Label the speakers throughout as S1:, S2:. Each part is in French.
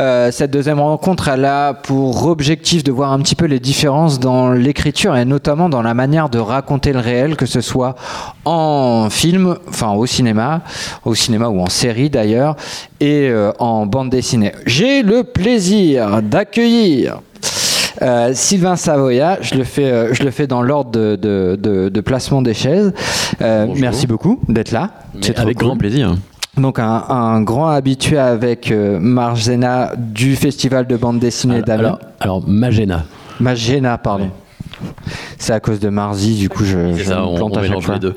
S1: Euh, cette deuxième rencontre, elle a pour objectif de voir un petit peu les différences dans l'écriture et notamment dans la manière de raconter le réel, que ce soit en film, enfin au cinéma, au cinéma ou en série d'ailleurs, et euh, en bande dessinée. J'ai le plaisir d'accueillir euh, Sylvain Savoya, je le fais, euh, je le fais dans l'ordre de, de- de- de placement des chaises. Euh, merci beaucoup d'être là. Trop
S2: avec
S1: cool.
S2: grand plaisir.
S1: Donc un, un grand habitué avec euh, du festival de bande dessinée d'Amiens.
S2: alors, alors, Magena.
S1: Magena, pardon. C'est à cause de Marzi, du coup je, je
S2: ça,
S1: me
S2: on,
S1: plante
S2: on
S1: à chaque
S2: mélange
S1: fois.
S2: les deux.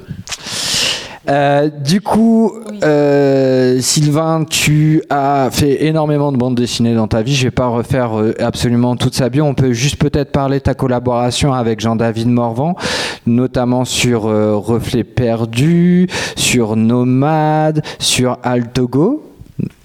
S1: Euh, du coup, euh, Sylvain, tu as fait énormément de bandes dessinées dans ta vie. Je vais pas refaire euh, absolument toute sa bio. On peut juste peut-être parler de ta collaboration avec Jean-David Morvan, notamment sur euh, Reflet perdu, sur Nomade, sur Altogo.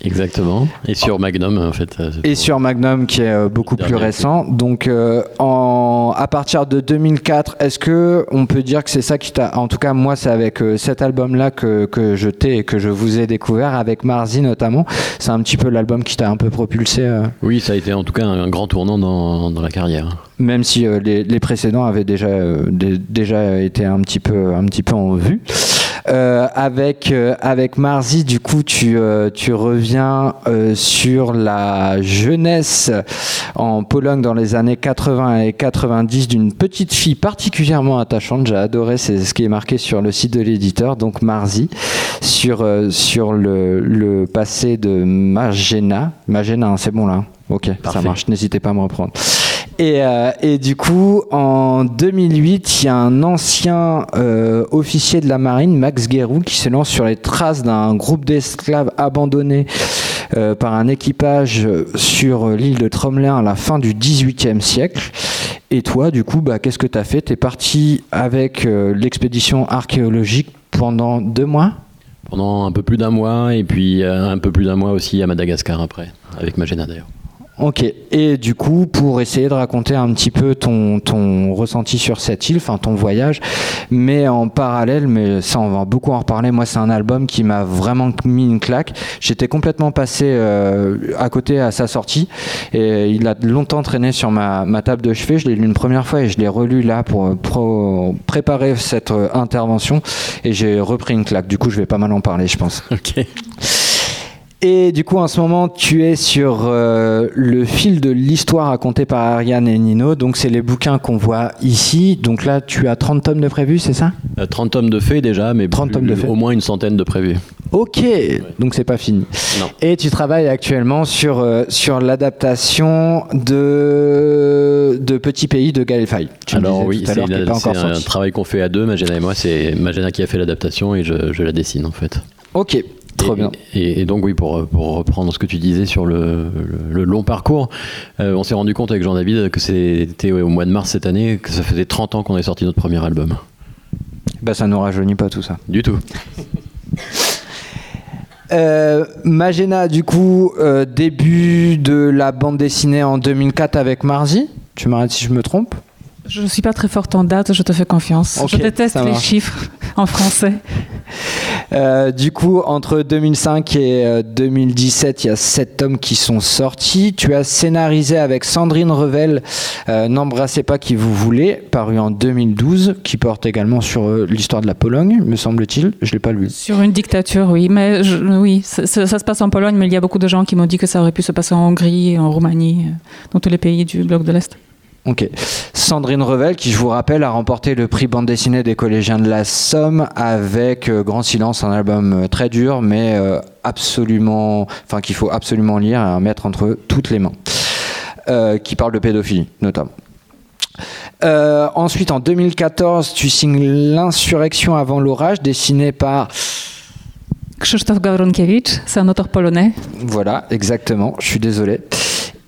S2: Exactement. Et sur Magnum, en fait. euh,
S1: Et sur Magnum qui est euh, beaucoup plus récent. Donc euh, en, à partir de 2004, est-ce que on peut dire que c'est ça qui t'a... En tout cas moi c'est avec euh, cet album-là que, que je t'ai et que je vous ai découvert, avec Marzi notamment. C'est un petit peu l'album qui t'a un peu propulsé, euh,
S2: Oui, ça a été en tout cas un grand tournant dans, dans la carrière.
S1: même si les, les précédents avaient déjà, dé- déjà été un petit peu, un petit peu en vue. Euh, avec euh, avec Marzi, du coup, tu euh, tu reviens euh, sur la jeunesse en Pologne dans les années 80 et 90 d'une petite fille particulièrement attachante. J'ai adoré, c'est ce qui est marqué sur le site de l'éditeur, donc Marzi, sur euh, sur le, le passé de Magena. Magena, c'est bon là. Ok, ça marche. N'hésitez pas à me reprendre. Et, euh, et du coup, en 2008, il y a un ancien euh, officier de la marine, Max Guérou, qui se lance sur les traces d'un groupe d'esclaves abandonnés euh, par un équipage sur l'île de Tromelin à la fin du XVIIIe siècle. Et toi, du coup, bah, qu'est-ce que tu as fait? Tu es parti avec l'expédition archéologique pendant deux mois?
S2: Pendant un peu plus d'un mois, et puis un peu plus d'un mois aussi à Madagascar après, avec Magena d'ailleurs.
S1: Ok, et du coup, pour essayer de raconter un petit peu ton, ton ressenti sur cette île, enfin ton voyage, mais en parallèle, mais ça on va beaucoup en reparler, moi c'est un album qui m'a vraiment mis une claque. J'étais complètement passé euh, à côté à sa sortie, et il a longtemps traîné sur ma, ma table de chevet, je l'ai lu une première fois et je l'ai relu là pour, pour préparer cette euh, intervention, et j'ai repris une claque, du coup je vais pas mal en parler je pense.
S2: Ok.
S1: Et du coup, en ce moment, tu es sur euh, le fil de l'histoire racontée par Ariane et Nino. Donc, c'est les bouquins qu'on voit ici. Donc là, tu as 30 tomes de prévus, c'est ça?
S2: Euh, 30 tomes de faits déjà, mais
S1: 30
S2: plus-
S1: tomes de faits.
S2: au moins une centaine de prévus.
S1: Ok, donc c'est pas fini.
S2: Non.
S1: Et tu travailles actuellement sur, euh, sur l'adaptation de, de Petit Pays de Gaël Faye.
S2: Alors oui, c'est un travail qu'on fait à deux, Magena et moi. C'est Magena qui a fait l'adaptation et je, je la dessine en fait.
S1: Ok,
S2: et,
S1: bien.
S2: Et, et donc oui, pour, pour reprendre ce que tu disais sur le, le- le long parcours, euh, on s'est rendu compte avec Jean-David que c'était au mois de mars cette année, que ça faisait 30 ans qu'on avait sorti notre premier album.
S1: Bah, ça nous rajeunit pas tout ça.
S2: Du tout.
S1: Euh, Magena, du coup, euh, début de la bande dessinée en 2004 avec Marzi. Tu m'arrêtes si je me trompe
S3: Je ne suis pas très forte en date, je te fais confiance. Je déteste les chiffres en français.
S1: Euh, du coup, entre 2005 et euh, 2017, il y a sept tomes qui sont sortis. Tu as scénarisé avec Sandrine Revel euh, N'embrassez pas qui vous voulez, paru en 2012, qui porte également sur euh, l'histoire de la Pologne, me semble-t-il. Je l'ai pas lu.
S3: Sur une dictature, oui. Mais je- oui, ça, se passe en Pologne, mais il y a beaucoup de gens qui m'ont dit que ça aurait pu se passer en Hongrie, en Roumanie, euh, dans tous les pays du bloc de l'Est.
S1: Ok. Sandrine Revel, qui je vous rappelle a remporté le prix bande dessinée des collégiens de la Somme avec euh, Grand Silence, un album euh, très dur, mais euh, absolument, enfin qu'il faut absolument lire et mettre entre toutes les mains, Euh, qui parle de pédophilie notamment. Ensuite, en 2014, tu signes L'insurrection avant l'orage, dessiné par
S3: Krzysztof Gawronkiewicz, c'est un auteur polonais.
S1: Voilà, exactement. Je suis désolé.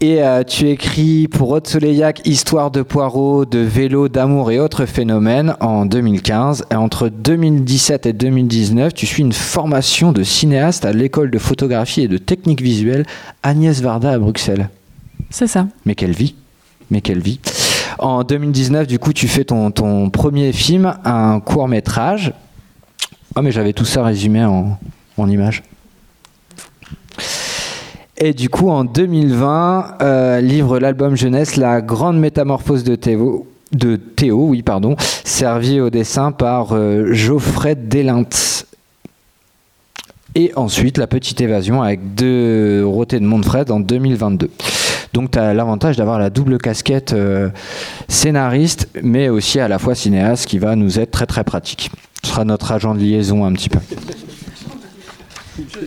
S1: Et euh, tu écris pour Haute Soleillac Histoire de poireaux, de vélo, d'amour et autres phénomènes en 2015. Et entre 2017 et 2019, tu suis une formation de cinéaste à l'école de photographie et de technique visuelle Agnès Varda à Bruxelles.
S3: C'est ça.
S1: Mais quelle vie Mais quelle vie En 2019, du coup, tu fais ton, ton premier film, un court métrage. Oh, mais j'avais tout ça résumé en, en images. Et du coup, en 2020, euh, livre l'album jeunesse La grande métamorphose de Théo, de Théo oui, pardon, servi au dessin par euh, Geoffrey Delinte. Et ensuite, La petite évasion avec deux rotés de Montfred en 2022. Donc tu as l'avantage d'avoir la double casquette euh, scénariste, mais aussi à la fois cinéaste, qui va nous être très très pratique. Ce sera notre agent de liaison un petit peu.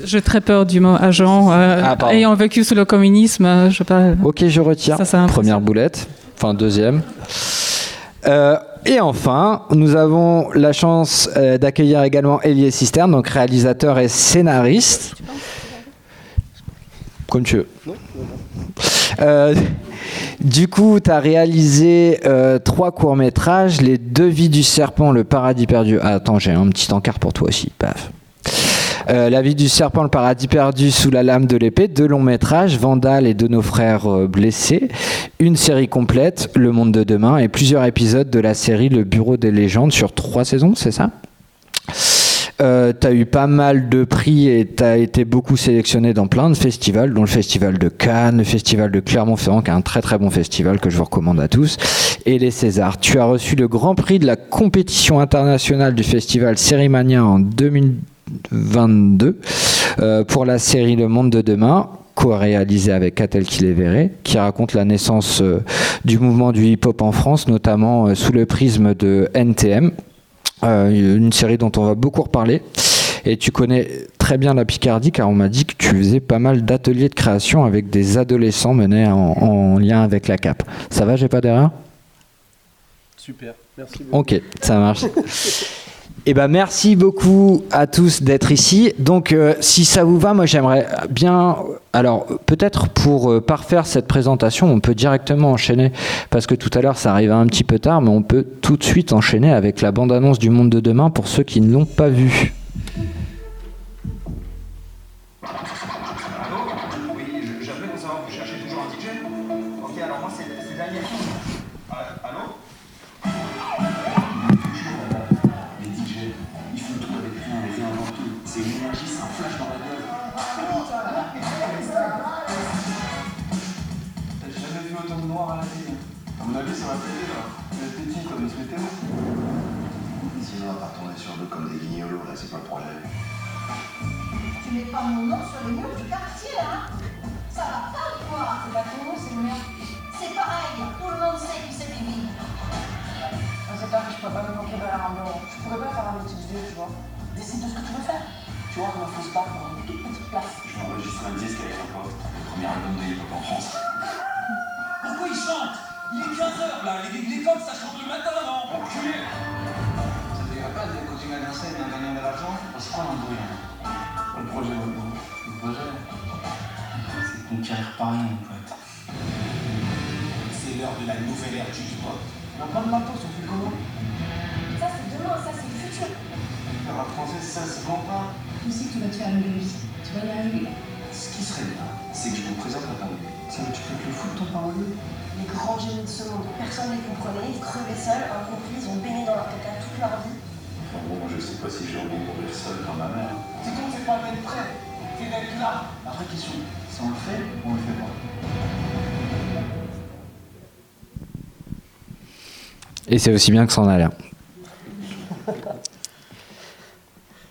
S3: J'ai très peur du mot agent. euh,
S1: Ah,
S3: ayant vécu sous le communisme, euh, je sais pas.
S1: Ok, je.
S3: Ça, impressionne.
S1: Première boulette. Enfin, deuxième. Euh, et enfin, nous avons la chance euh, d'accueillir également Elie Cisterne, donc réalisateur et scénariste. Comme tu veux. Du coup, tu as réalisé euh, trois courts-métrages Les Deux Vies du Serpent, Le Paradis Perdu. Ah, attends, j'ai un petit encart pour toi aussi. Paf. Euh, la vie du serpent, le paradis perdu sous la lame de l'épée, deux longs métrages, Vandal et de nos frères euh, blessés, une série complète, Le monde de demain, et plusieurs épisodes de la série Le bureau des légendes sur trois saisons, c'est ça? Euh, T'as eu pas mal de prix et t'as été beaucoup sélectionné dans plein de festivals, dont le festival de Cannes, le festival de Clermont-Ferrand, qui est un très très bon festival que je vous recommande à tous, et les Césars. Tu as reçu le grand prix de la compétition internationale du festival Sérimania en 2022 euh, pour la série Le Monde de demain co-réalisé avec Catel Kiléveré, qui raconte la naissance euh, du mouvement du hip-hop en France, notamment euh, sous le prisme de NTM, une série dont on va beaucoup reparler. Et tu connais très bien la Picardie car on m'a dit que tu faisais pas mal d'ateliers de création avec des adolescents menés en, en lien avec la CAP. Ça va, j'ai pas d'erreur?
S4: Super, merci beaucoup.
S1: Ok, ça marche. Eh ben merci beaucoup à tous d'être ici. Donc euh, si ça vous va, moi j'aimerais bien alors peut-être pour euh, parfaire cette présentation, on peut directement enchaîner parce que tout à l'heure ça arrivait un petit peu tard, mais on peut tout de suite enchaîner avec la bande-annonce du monde de demain pour ceux qui ne l'ont pas vue.
S5: C'est pas le problème.
S6: Tu mets pas mon nom sur les murs du quartier, hein Ça va pas quoi C'est pas ton nom, c'est le mien. C'est pareil, tout le monde sait qui c'est Bibi.
S7: C'est clair que je pourrais pas me manquer de un bureau. Je pourrais pas faire un métier de vieux, tu vois. Décide de ce que tu veux faire. Tu vois, on fausse pas pour une toute petite place.
S5: Je vais enregistrer un disque avec un pote. Le premier album de hip-hop en France.
S8: Pourquoi il chante? Il est 15h là, les- l'école ça chante le matin, non Enculé
S5: de continuer à danser mais en gagnant de l'argent C'est quoi un bruit Le projet, le projet, c'est conquérir Paris, mon pote.
S8: C'est l'heure de la nouvelle ère du hip-hop.
S5: On pas de matos, on fait comment?
S6: Ça, c'est demain, ça, c'est le futur.
S5: Faire la française, ça se vend pas.
S6: Tu sais que tu vas te faire une réussite. Tu vas y arriver.
S5: Ce qui serait bien, c'est que je vous présente la pandémie. Ça veut tu fais le foot, ton parolier
S6: Les grands génies de ce monde, personne ne les comprenait. Ils crevaient seuls, incompris, ils ont baigné dans leur caca toute leur vie.
S5: Enfin bon, je sais pas si j'ai envie de mourir seul dans ma mère.
S8: C'est comme c'est pas d'être prêt, c'est d'être là.
S5: La vraie question, c'est on le fait ou on le fait pas
S1: Et c'est aussi bien que ça en a l'air.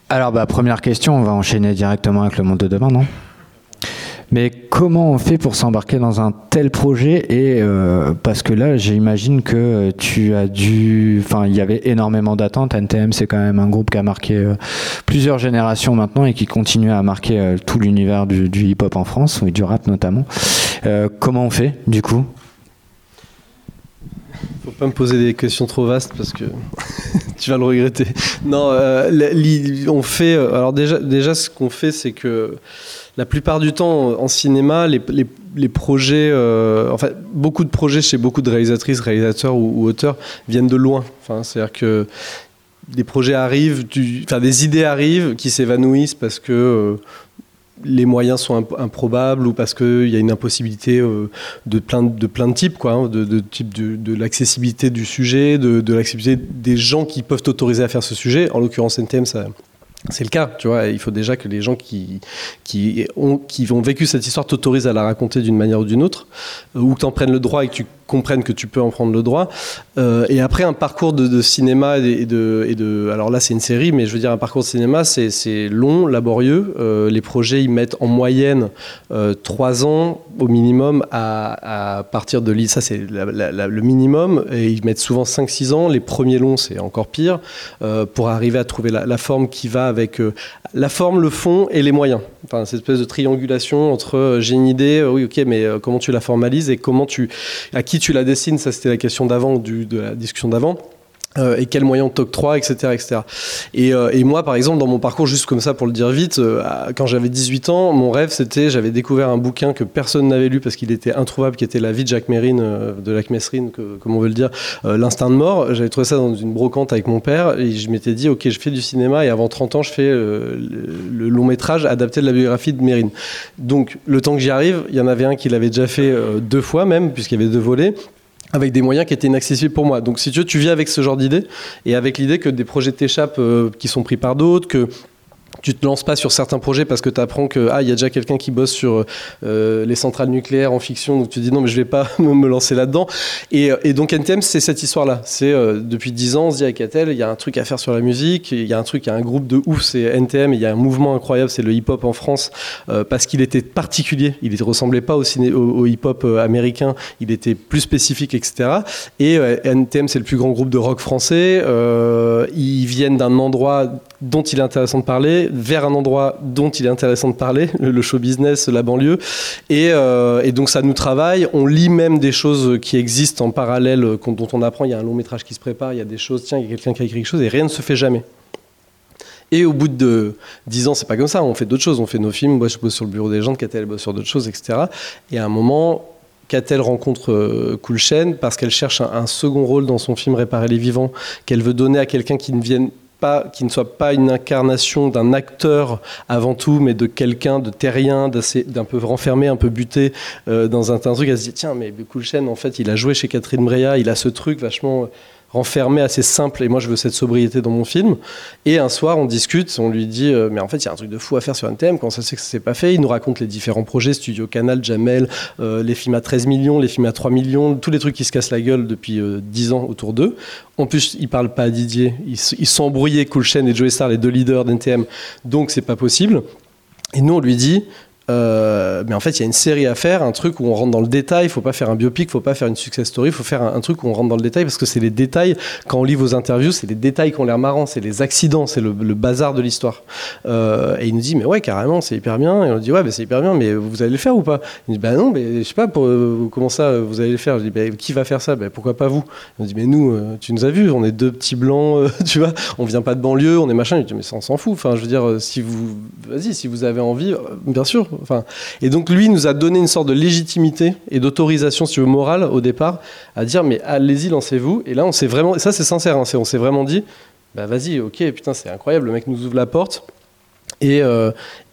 S1: Alors, bah, première question, on va enchaîner directement avec le monde de demain, non? Comment on fait pour s'embarquer dans un tel projet Et euh, parce que là, j'imagine que tu as dû. Enfin, il y avait énormément d'attentes. NTM, c'est quand même un groupe qui a marqué euh, plusieurs générations maintenant et qui continue à marquer euh, tout l'univers du, du hip-hop en France, et du rap notamment. Comment on fait, du coup?
S4: Faut pas me poser des questions trop vastes parce que tu vas le regretter. Non, on fait. Alors déjà, déjà ce qu'on fait, c'est que la plupart du temps en cinéma, les, projets, euh, enfin beaucoup de projets chez beaucoup de réalisatrices, réalisateurs ou, auteurs viennent de loin. Enfin, c'est-à-dire que des projets arrivent, enfin des idées arrivent qui s'évanouissent parce que euh, les moyens sont imp- improbables ou parce qu'il y a une impossibilité euh, de plein de, types, quoi, hein, de, l'accessibilité du sujet, de, l'accessibilité des gens qui peuvent t'autoriser à faire ce sujet. En l'occurrence, NTM, ça, c'est le cas, tu vois. Il faut déjà que les gens qui, ont, ont vécu cette histoire t'autorisent à la raconter d'une manière ou d'une autre, euh, ou que t'en prennes le droit et que tu comprennes que tu peux en prendre le droit. Euh, et après, un parcours de, cinéma de, de. Alors là, c'est une série, mais je veux dire, un parcours de cinéma, c'est long, laborieux. Euh, les projets, ils mettent en moyenne euh, trois ans au minimum à, à partir de l'île. Ça, c'est le minimum. Et ils mettent souvent 5-6 ans. Les premiers longs, c'est encore pire, euh, pour arriver à trouver la, forme qui va avec la forme, le fond et les moyens. Enfin, cette espèce de triangulation entre euh, j'ai une idée, euh, oui, ok, mais euh, comment tu la formalises et comment tu, à qui tu la dessines, ça c'était la question d'avant, de la discussion d'avant. Euh, et quels moyens t'octroies, etc. etc. Et, euh, et moi, par exemple, dans mon parcours, juste comme ça pour le dire vite, euh, quand j'avais 18 ans, mon rêve c'était, j'avais découvert un bouquin que personne n'avait lu parce qu'il était introuvable, qui était La vie de Jacques Mérine, de Jacques Messrine, comme on veut le dire, L'instinct de mort. J'avais trouvé ça dans une brocante avec mon père et je m'étais dit, ok, je fais du cinéma et avant 30 ans, je fais le, le long métrage adapté de la biographie de Mérine. Donc, le temps que j'y arrive, il y en avait un qui l'avait déjà fait deux fois même, puisqu'il y avait deux volets avec des moyens qui étaient inaccessibles pour moi. Donc si tu veux, tu vis avec ce genre d'idée et avec l'idée que des projets t'échappent euh, qui sont pris par d'autres, que tu te lances pas sur certains projets parce que tu apprends que ah il y a déjà quelqu'un qui bosse sur euh, les centrales nucléaires en fiction donc tu dis non mais je vais pas me lancer là-dedans. Et, euh, donc NTM c'est cette histoire là c'est euh, depuis 10 ans on se dit avec Catel il y a un truc à faire sur la musique il y a un truc il y a un groupe de ouf c'est NTM il y a un mouvement incroyable c'est le hip-hop en France parce qu'il était particulier. Il ne ressemblait pas au, au, au hip-hop américain. Il était plus spécifique etc et NTM c'est le plus grand groupe de rock français. Ils viennent d'un endroit dont il est intéressant de parler vers un endroit dont il est intéressant de parler, le show business, la banlieue. Et, euh, et donc ça nous travaille. On lit même des choses qui existent en parallèle, euh, dont on apprend. Il y a un long métrage qui se prépare, il y a des choses, tiens, il y a quelqu'un qui a écrit quelque chose et rien ne se fait jamais. Et au bout de 10 ans, c'est pas comme ça. On fait d'autres choses. On fait nos films. Moi, je bosse sur le bureau des gens. Catel bosse sur d'autres choses, etc. Et à un moment, Catel rencontre euh, Cool Chain parce qu'elle cherche un, un second rôle dans son film Réparer les vivants qu'elle veut donner à quelqu'un qui ne vienne qui ne soit pas une incarnation d'un acteur avant tout, mais de quelqu'un de terrien, d'un peu renfermé, un peu buté euh, dans un, truc. Elle se dit tiens, mais Chain, en fait, il a joué chez Catherine Breillat, il a ce truc vachement renfermé, assez simple, et moi je veux cette sobriété dans mon film. Et un soir, on discute, on lui dit, euh, mais en fait, il y a un truc de fou à faire sur NTM, comment ça se fait que ça s'est pas fait Il nous raconte les différents projets, Studio Canal, Jamel, euh, les films à 13 millions, les films à 3 millions, tous les trucs qui se cassent la gueule depuis euh, 10 ans autour d'eux. En plus, il parle pas à Didier, ils sont embrouillés, Cool Chain et Joey Star, les deux leaders d'NTM, donc c'est pas possible. Et nous, on lui dit, euh, mais en fait, il y a une série à faire, un truc où on rentre dans le détail. Il faut pas faire un biopic, faut pas faire une success story, il faut faire un, truc où on rentre dans le détail parce que c'est les détails. Quand on lit vos interviews, c'est les détails qui ont l'air marrants, c'est les accidents, c'est le, bazar de l'histoire. Euh, et il nous dit, mais ouais, carrément, c'est hyper bien. Et on dit, ouais, bah, c'est hyper bien, mais vous allez le faire ou pas? Il dit, bah non, mais je sais pas, euh, comment ça, vous allez le faire? Je dis, bah, qui va faire ça? Bah, Pourquoi pas vous? Il nous dit, mais nous, tu nous as vus, on est deux petits blancs, tu vois, on vient pas de banlieue, on est machin. Il dit, mais ça, on s'en fout. Enfin, je veux dire, si vous, vas-y, si vous avez envie, bien sûr. Et donc lui nous a donné une sorte de légitimité et d'autorisation, si veux, morale au départ, à dire mais allez-y, lancez-vous. Et là, on s'est vraiment, ça c'est sincère, hein, on s'est vraiment dit, bah vas-y, ok, putain, c'est incroyable, le mec nous ouvre la porte. Et, euh,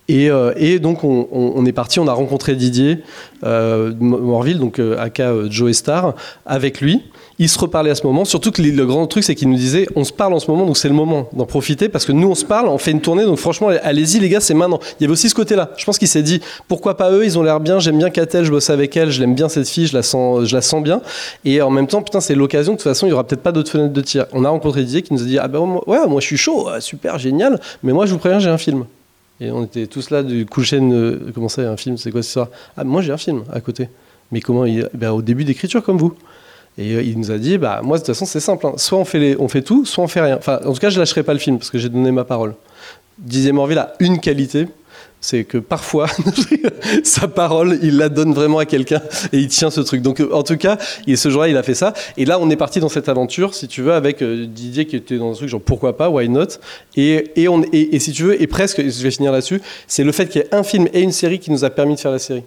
S4: et, euh, et donc on, est parti, on a rencontré Didier euh, Morville, donc euh, aka euh, Joe Star, avec lui. Il se reparlait à ce moment. Surtout que le grand truc, c'est qu'il nous disait on se parle en ce moment, donc c'est le moment d'en profiter parce que nous on se parle, on fait une tournée, donc franchement, allez-y les gars, c'est maintenant. Il y avait aussi ce côté-là. Je pense qu'il s'est dit pourquoi pas eux, ils ont l'air bien, j'aime bien Catel, je bosse avec elle, je l'aime bien cette fille, je la sens, je la sens bien. Et en même temps, putain, c'est l'occasion. De toute façon, il y aura peut-être pas d'autres fenêtres de tir. On a rencontré Didier qui nous a dit ah ben ouais, moi je suis chaud, super, génial, mais moi je vous préviens, j'ai un film. Et on était tous là du coup chaîne, euh, comment ça, un film, c'est quoi soir Ah, moi j'ai un film à côté. Mais comment il, ben, Au début d'écriture, comme vous. Et euh, il nous a dit, bah moi de toute façon c'est simple, hein. soit on fait, les, on fait tout, soit on fait rien. Enfin, en tout cas, je lâcherai pas le film parce que j'ai donné ma parole. Didier Morville a une qualité, c'est que parfois, sa parole, il la donne vraiment à quelqu'un et il tient ce truc. Donc euh, en tout cas, il, ce jour-là, il a fait ça. Et là, on est parti dans cette aventure, si tu veux, avec euh, Didier qui était dans un truc genre pourquoi pas, why not? Et, et, on, si tu veux, et presque, je vais finir là-dessus, c'est le fait qu'il y ait un film et une série qui nous a permis de faire la série.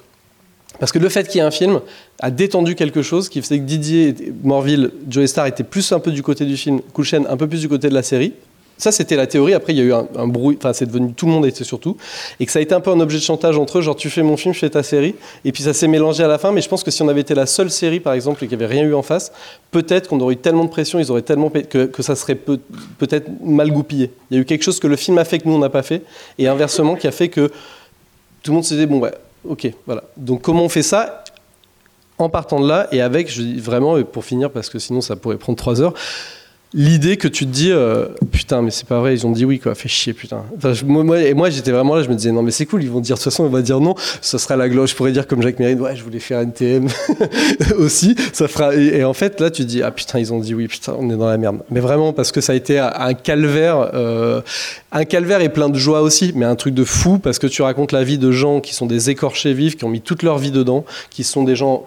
S4: Parce que le fait qu'il y ait un film a détendu quelque chose qui faisait que Didier Morville, Joe Star étaient plus un peu du côté du film, Chain un peu plus du côté de la série. Ça, c'était la théorie. Après, il y a eu un, un bruit. Enfin, c'est devenu tout le monde était surtout. Et que ça a été un peu un objet de chantage entre eux. Genre, tu fais mon film, je fais ta série. Et puis, ça s'est mélangé à la fin. Mais je pense que si on avait été la seule série, par exemple, et qu'il n'y avait rien eu en face, peut-être qu'on aurait eu tellement de pression, ils auraient tellement. que, ça serait peut- peut-être mal goupillé. Il y a eu quelque chose que le film a fait que nous, on n'a pas fait. Et inversement, qui a fait que tout le monde se disait, bon, ouais, ok, voilà. Donc, comment on fait ça? En partant de là et avec, je dis vraiment, pour finir, parce que sinon ça pourrait prendre trois heures, l'idée que tu te dis, euh, putain, mais c'est pas vrai, ils ont dit oui, quoi, fait chier, putain. Et moi, j'étais vraiment là, je me disais, non, mais c'est cool, ils vont dire, de toute façon, on va dire non, ça sera la gloire. Je pourrais dire comme Jacques Mérine, ouais, je voulais faire NTM aussi, ça fera. Et, en fait, là, tu te dis, ah putain, ils ont dit oui, putain, on est dans la merde. Mais vraiment, parce que ça a été un- un calvaire, euh, un calvaire et plein de joie aussi, mais un truc de fou, parce que tu racontes la vie de gens qui sont des écorchés vifs, qui ont mis toute leur vie dedans, qui sont des gens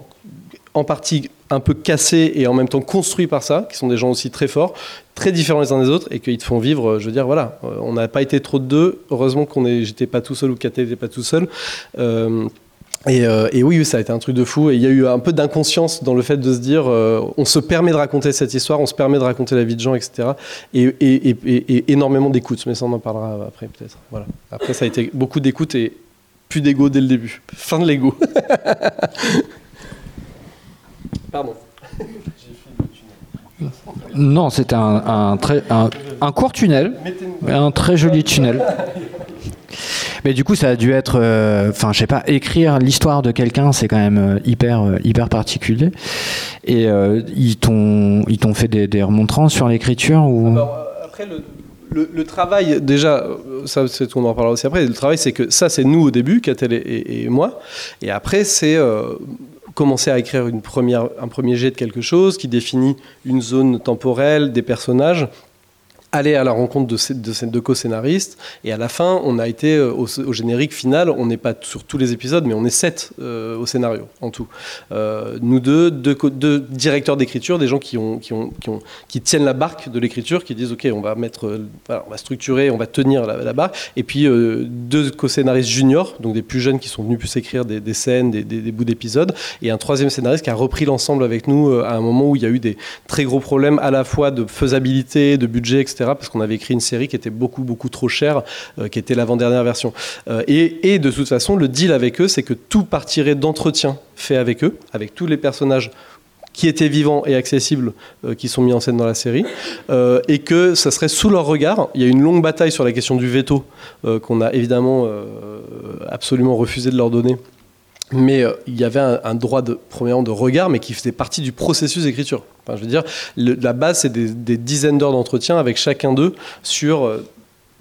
S4: en partie un peu cassés et en même temps construits par ça, qui sont des gens aussi très forts, très différents les uns des autres, et qu'ils te font vivre, euh, je veux dire, voilà, euh, on n'a pas été trop de deux, heureusement qu'on j'étais pas tout seul ou Katé n'était pas tout seul. Euh, et, oui, ça a été un truc de fou. Et il y a eu un peu d'inconscience dans le fait de se dire, on se permet de raconter cette histoire, on se permet de raconter la vie de gens, etc. Et, et- et- et- et énormément d'écoute. Mais ça, on en parlera après, peut-être. Voilà. Après, ça a été beaucoup d'écoute et plus d'ego dès le début. Fin de l'ego. Pardon.
S1: Non, c'était un, un très, un, un court tunnel, mais un très joli tunnel. Mais du coup, ça a dû être, euh, enfin, je sais pas, écrire l'histoire de quelqu'un, c'est quand même euh, hyper, euh, hyper particulier. Et euh, ils t'ont, ils t'ont fait des, des remontrances sur l'écriture ou?
S4: Alors, euh, après, le, le- le travail, déjà, euh, ça, c'est, on en parlera aussi après. Le travail, c'est que ça, c'est nous au début, Catel et, et- et moi. Et après, c'est euh, commencer à écrire un premier jet de quelque chose qui définit une zone temporelle, des personnages aller à la rencontre de ces, de deux co-scénaristes. Et à la fin on a été euh, au, générique final on n'est pas sur tous les épisodes mais on est sept euh, au scénario en tout. Euh, nous deux, deux, directeurs d'écriture des gens qui, ont, qui, ont, qui, tiennent la barque de l'écriture qui disent ok on va mettre on va structurer on va tenir la, la barque. Et puis deux co-scénaristes juniors donc des plus jeunes qui sont venus plus écrire des, scènes des, des- des bouts d'épisodes. Et un troisième scénariste qui a repris l'ensemble avec nous à un moment où il y a eu des très gros problèmes à la fois de faisabilité de budget etc parce qu'on avait écrit une série qui était beaucoup beaucoup trop chère euh, qui était l'avant-dernière version Euh, et, de toute façon le deal avec eux c'est que tout partirait d'entretiens faits avec eux avec tous les personnages qui étaient vivants et accessibles, euh, qui sont mis en scène dans la série, et que ça serait sous leur regard. Il y a une longue bataille sur la question du veto, qu'on a évidemment absolument refusé de leur donner. Mais euh, il y avait un, droit de, premièrement de regard, mais qui faisait partie du processus d'écriture. Enfin, je veux dire, la base, c'est des, des dizaines d'heures d'entretien avec chacun d'eux sur euh,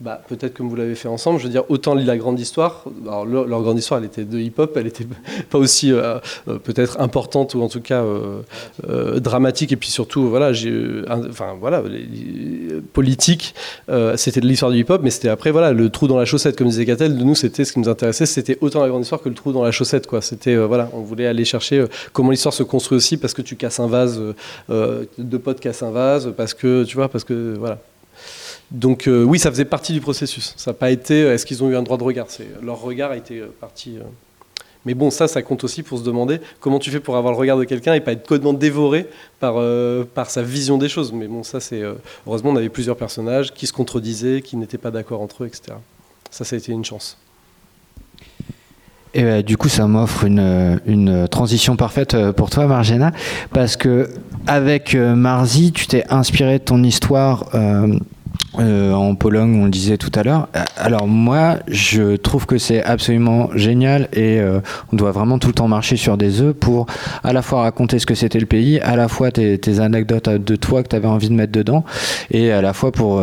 S4: bah, peut-être comme vous l'avez fait ensemble, je veux dire, autant la grande histoire, alors leur, grande histoire, elle était de hip-hop, elle était pas aussi euh, euh, peut-être importante ou en tout cas euh, dramatique et puis surtout, voilà, enfin voilà, politique, c'était de l'histoire du hip-hop, mais c'était après, voilà, le trou dans la chaussette, comme disait Catel, de nous, c'était ce qui nous intéressait, c'était autant la grande histoire que le trou dans la chaussette, quoi. C'était, voilà, on voulait aller chercher comment l'histoire se construit aussi parce que tu casses un vase, deux potes cassent un vase, parce que, tu vois, parce que, voilà. Donc euh, oui, ça faisait partie du processus. Ça n'a pas été euh, est-ce qu'ils ont eu un droit de regard? C'est, leur regard a été euh, parti. euh. Mais bon, ça, ça compte aussi pour se demander comment tu fais pour avoir le regard de quelqu'un et pas être complètement dévoré par, euh, par sa vision des choses. Mais bon, ça, c'est... euh, heureusement, on avait plusieurs personnages qui se contredisaient, qui n'étaient pas d'accord entre eux, etc. Ça, ça a été une chance.
S1: Et euh, du coup, ça m'offre une, une transition parfaite euh, pour toi, Marjana, parce que avec euh, Marzi, tu t'es inspiré de ton histoire euh, euh, en Pologne, on le disait tout à l'heure. Euh, Alors moi, je trouve que c'est absolument génial et euh, on doit vraiment tout le temps marcher sur des œufs pour à la fois raconter ce que c'était le pays, à la fois tes, tes anecdotes de toi que tu avais envie de mettre dedans, et à la fois pour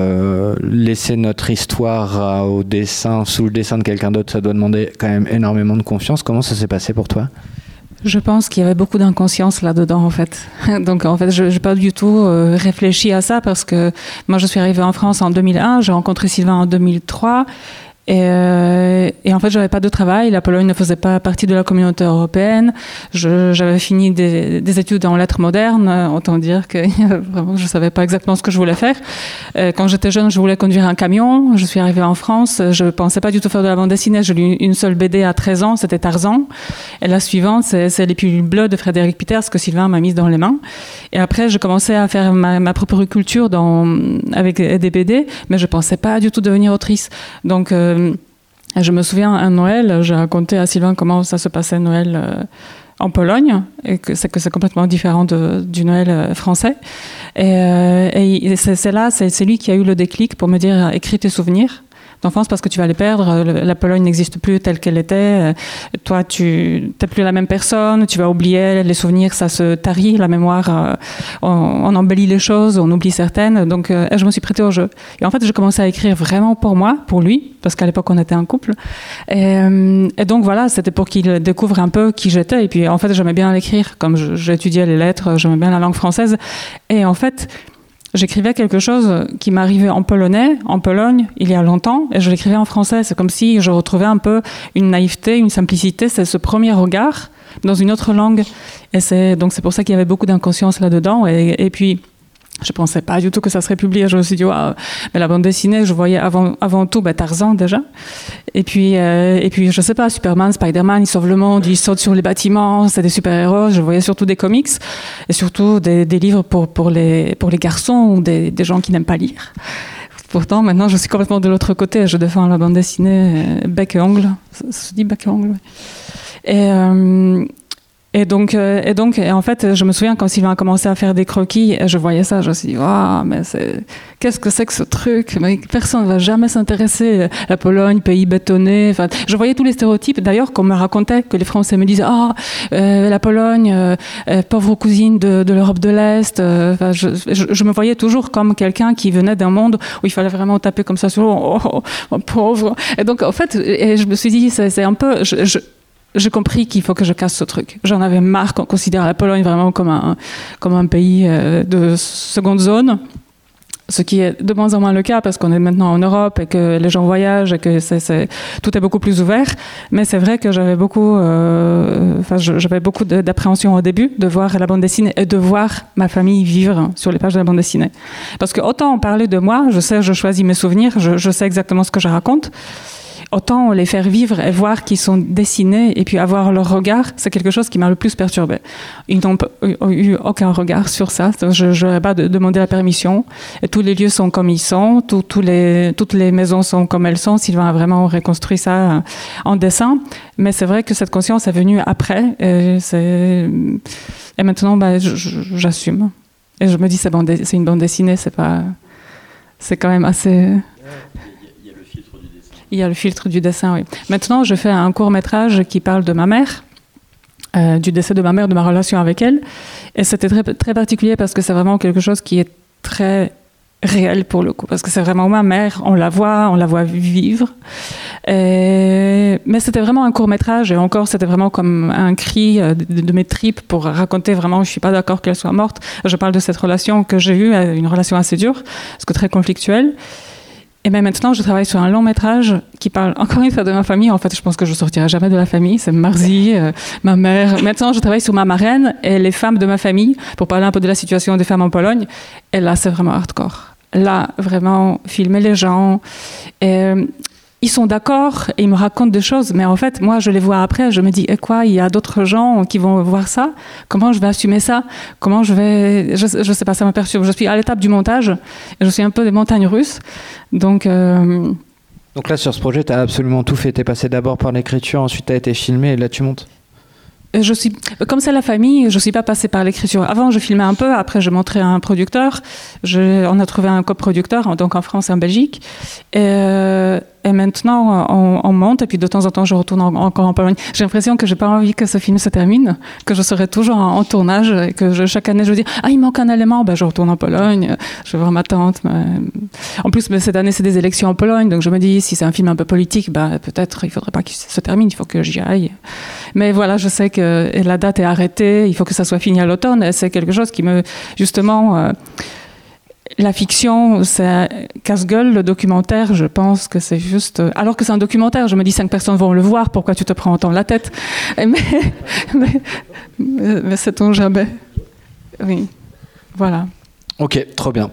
S1: laisser notre histoire au dessin, sous le dessin de quelqu'un d'autre, ça doit demander quand même énormément de confiance. Comment ça s'est passé pour toi?
S3: Je pense qu'il y avait beaucoup d'inconscience là-dedans, en fait. Donc, en fait, je n'ai pas du tout euh, réfléchi à ça parce que moi, je suis arrivée en France en 2001, j'ai rencontré Sylvain en 2003. Et, euh, et en fait, j'avais pas de travail. La Pologne ne faisait pas partie de la communauté européenne. Je- J'avais fini des, des études en lettres modernes. Autant dire que vraiment, je savais pas exactement ce que je voulais faire. Euh, quand j'étais jeune, je voulais conduire un camion. Je suis arrivée en France. Je pensais pas du tout faire de la bande dessinée. J'ai lu une seule BD à 13 ans. C'était Tarzan. Et la suivante, c'est Les pilules bleues de Frédéric Peters que Sylvain m'a mise dans les mains. Et après, j'ai commencé à faire ma, ma propre culture dans, avec des BD, mais je pensais pas du tout devenir autrice. Donc, euh, je me souviens, un Noël, j'ai raconté à Sylvain comment ça se passait Noël euh, en Pologne, et que c'est que c'est complètement différent du Noël euh, français. Et, euh, c'est là, c'est lui qui a eu le déclic pour me dire écris tes souvenirs d'enfance parce que tu vas les perdre. Le- La Pologne n'existe plus telle qu'elle était. Euh, Toi, tu n'es plus la même personne. Tu vas oublier les souvenirs, ça se tarit, la mémoire. euh, on, embellit les choses, on oublie certaines. Donc, euh, je me suis prêtée au jeu. Et en fait, j'ai commencé à écrire vraiment pour moi, pour lui, parce qu'à l'époque, on était un couple. Et, euh, et donc, voilà, c'était pour qu'il découvre un peu qui j'étais. Et puis, en fait, j'aimais bien l'écrire. Comme j'étudiais les lettres, j'aimais bien la langue française. Et en fait, j'écrivais quelque chose qui m'arrivait en polonais, en Pologne, il y a longtemps, et je l'écrivais en français. C'est comme si je retrouvais un peu une naïveté, une simplicité, c'est ce premier regard dans une autre langue. Et c'est donc c'est pour ça qu'il y avait beaucoup d'inconscience là-dedans. Et, et puis je pensais pas du tout que ça serait publié. Je me suis dit, mais la bande dessinée, je voyais avant, avant tout bah, Tarzan déjà. Et puis, euh, et puis, je sais pas, Superman, Spider-Man, ils sauvent le monde, ils sautent sur les bâtiments, c'est des super-héros. Je voyais surtout des comics et surtout des, livres pour, pour, les, pour les garçons ou des, des gens qui n'aiment pas lire. Pourtant, maintenant, je suis complètement de l'autre côté. Je défends la bande dessinée euh, bec et ongle. Ça se dit bec et ongle. Et, euh, et donc, euh, et donc, et en fait, je me souviens quand Sylvain a commencé à faire des croquis, je voyais ça, je me suis dit, Waouh, mais c'est, qu'est-ce que c'est que ce truc? Mais Personne ne va jamais s'intéresser. La Pologne, pays bétonné. Enfin, je voyais tous les stéréotypes. D'ailleurs, qu'on me racontait que les Français me disaient, ah, euh, la Pologne, euh, euh, pauvre cousine de, de l'Europe de l'Est. euh, Enfin, je, je, je me voyais toujours comme quelqu'un qui venait d'un monde où il fallait vraiment taper comme ça sur, oh, oh, oh, pauvre. Et donc, en fait, et je me suis dit, c'est, c'est un peu, je, je, j'ai compris qu'il faut que je casse ce truc. J'en avais marre qu'on considère la Pologne vraiment comme un, comme un pays euh, de seconde zone. Ce qui est de moins en moins le cas parce qu'on est maintenant en Europe et que les gens voyagent et que tout est beaucoup plus ouvert. Mais c'est vrai que j'avais beaucoup, euh, beaucoup d'appréhension au début de voir la bande dessinée et de voir ma famille vivre sur les pages de la bande dessinée. Parce que autant on parlait de moi, je sais, je choisis mes souvenirs, je sais exactement ce que je raconte. Autant les faire vivre et voir qu'ils sont dessinés et puis avoir leur regard, c'est quelque chose qui m'a le plus perturbé. Ils n'ont eu- aucun regard sur ça. Je n'aurais pas de- demandé la permission. Et tous les lieux sont comme ils sont, toutes les maisons sont comme elles sont. Sylvain a vraiment reconstruit ça euh, en dessin. Mais c'est vrai que cette conscience est venue après. Et, maintenant, bah, j'assume. Et je me dis, c'est une bande dessinée, c'est pas. Quand même assez. Il y a le filtre du dessin, oui. Maintenant, je fais un court métrage qui parle de ma mère, euh, du décès de ma mère, de ma relation avec elle. Et c'était très, très particulier parce que c'est vraiment quelque chose qui est très réel pour le coup. Parce que c'est vraiment ma mère, on la voit, on la voit vivre. Mais c'était vraiment un court métrage et encore, c'était vraiment comme un cri euh, de, de mes tripes pour raconter vraiment, je suis pas d'accord qu'elle soit morte. Je parle de cette relation que j'ai eue, euh, une relation assez dure, parce que très conflictuelle. Et même maintenant, je travaille sur un long métrage qui parle encore une fois de ma famille. En fait, je pense que je sortirai jamais de la famille. C'est Marzi, euh, ma mère. Maintenant, je travaille sur ma marraine et les femmes de ma famille pour parler un peu de la situation des femmes en Pologne. Et là, c'est vraiment hardcore. Là, vraiment, filmer les gens. Ils sont d'accord et ils me racontent des choses, mais en fait, moi, je les vois après, je me dis, et quoi, il y a d'autres gens qui vont voir ça? Comment je vais assumer ça? Comment je vais... Je, je sais pas, ça perturbe. Je suis à l'étape du montage, et je suis un peu des montagnes russes. Donc, euh,
S1: Donc là, sur ce projet, tu as absolument tout fait. Tu es passé d'abord par l'écriture, ensuite tu as été filmé et là, tu montes.
S3: je suis, comme c'est la famille, je suis pas passée par l'écriture. Avant, je filmais un peu, après, je montrais à un producteur. Je, on a trouvé un coproducteur, donc en France et en Belgique. Et, euh, et maintenant, on, on monte, et puis de temps en temps, je retourne en- encore en Pologne. J'ai l'impression que j'ai pas envie que ce film se termine, que je serai toujours en, tournage, et que chaque année, je dis, ah, il manque un élément, ben, je retourne en Pologne, je vais voir ma tante. En plus, cette année, c'est des élections en Pologne, donc je me dis, si c'est un film un peu politique, ben, peut-être il faudrait pas qu'il se termine, il faut que j'y aille. Mais voilà, je sais que la date est arrêtée, il faut que ça soit fini à l'automne, et c'est quelque chose qui me, justement, euh, la fiction, c'est casse-gueule. Le documentaire, je pense que c'est juste. Alors que c'est un documentaire, je me dis cinq personnes vont le voir. Pourquoi tu te prends autant la tête? Mais, mais, mais, mais sait-on jamais? Oui, voilà.
S1: Ok, trop bien.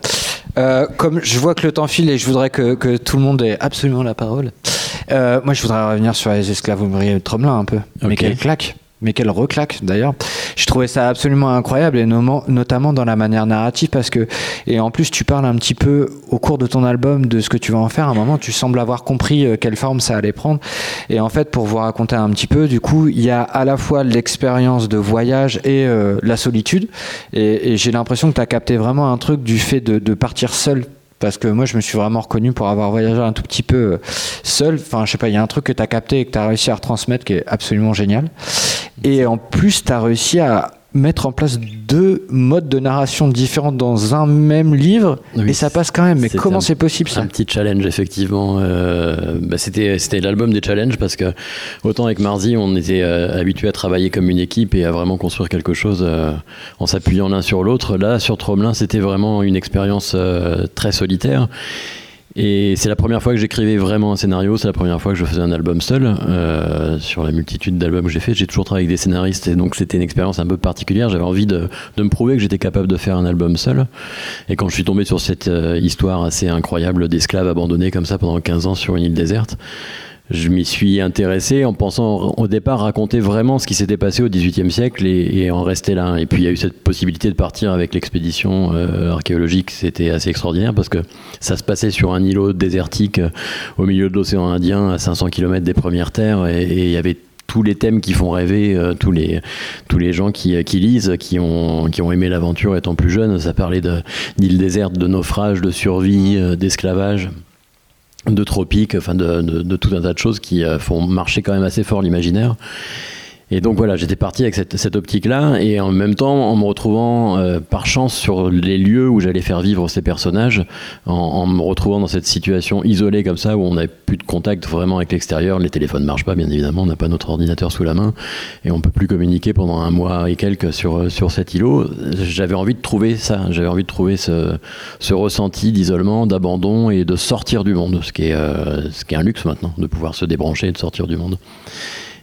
S1: Euh, comme je vois que le temps file et je voudrais que, que tout le monde ait absolument la parole, euh, moi je voudrais revenir sur les esclaves ouvriers de Tromelin un peu. Mais
S2: Ok.
S1: quelle claque mais quelle reclaque d'ailleurs. Je trouvais ça absolument incroyable et notamment dans la manière narrative parce que et en plus tu parles un petit peu au cours de ton album de ce que tu vas en faire. À un moment tu sembles avoir compris euh, quelle forme ça allait prendre et en fait pour vous raconter un petit peu du coup il y a à la fois l'expérience de voyage et euh, la solitude et, j'ai l'impression que tu as capté vraiment un truc du fait de partir seul. Parce que moi, je me suis vraiment reconnu pour avoir voyagé un tout petit peu euh, seul. Enfin, je sais pas, il y a un truc que tu as capté et que tu as réussi à retransmettre qui est absolument génial. Et en plus, tu as réussi à mettre en place deux modes de narration différents dans un même livre
S2: Oui,
S1: et ça passe quand même. Mais comment c'est possible ça
S2: Un petit challenge, effectivement. Euh, bah, c'était, c'était l'album des challenges parce que, autant avec Marzi, on était euh, habitué à travailler comme une équipe et à vraiment construire quelque chose euh, en s'appuyant l'un sur l'autre. Là, sur Tromelin, c'était vraiment une expérience euh, très solitaire. Et c'est la première fois que j'écrivais vraiment un scénario, c'est la première fois que je faisais un album seul. Euh, sur la multitude d'albums que j'ai fait, j'ai toujours travaillé avec des scénaristes et donc c'était une expérience un peu particulière. J'avais envie de, de me prouver que j'étais capable de faire un album seul. Et quand je suis tombé sur cette euh, histoire assez incroyable d'esclaves abandonnés comme ça pendant 15 ans sur une île déserte, je m'y suis intéressé en pensant au départ raconter vraiment ce qui s'était passé au XVIIIe siècle et, en rester là. Et puis il y a eu cette possibilité de partir avec l'expédition euh, archéologique, c'était assez extraordinaire parce que ça se passait sur un îlot désertique euh, au milieu de l'océan Indien à 500 km des premières terres et il y avait tous les thèmes qui font rêver, euh, tous, les, gens qui, lisent, qui ont, aimé l'aventure étant plus jeunes. Ça parlait d'îles désertes, de naufrage, de survie, d'esclavage de tropiques, enfin de, de- tout un tas de choses qui euh, font marcher quand même assez fort l'imaginaire. Et donc voilà, j'étais parti avec cette, cette optique-là, et en même temps, en me retrouvant euh, par chance sur les lieux où j'allais faire vivre ces personnages, en, en me retrouvant dans cette situation isolée comme ça, où on n'avait plus de contact vraiment avec l'extérieur, les téléphones ne marchent pas, bien évidemment, on n'a pas notre ordinateur sous la main, et on peut plus communiquer pendant un mois et quelques sur, sur cet îlot. J'avais envie de trouver ça, j'avais envie de trouver ce, ce ressenti d'isolement, d'abandon et de sortir du monde, ce qui, est, euh, ce qui est un luxe maintenant, de pouvoir se débrancher et de sortir du monde.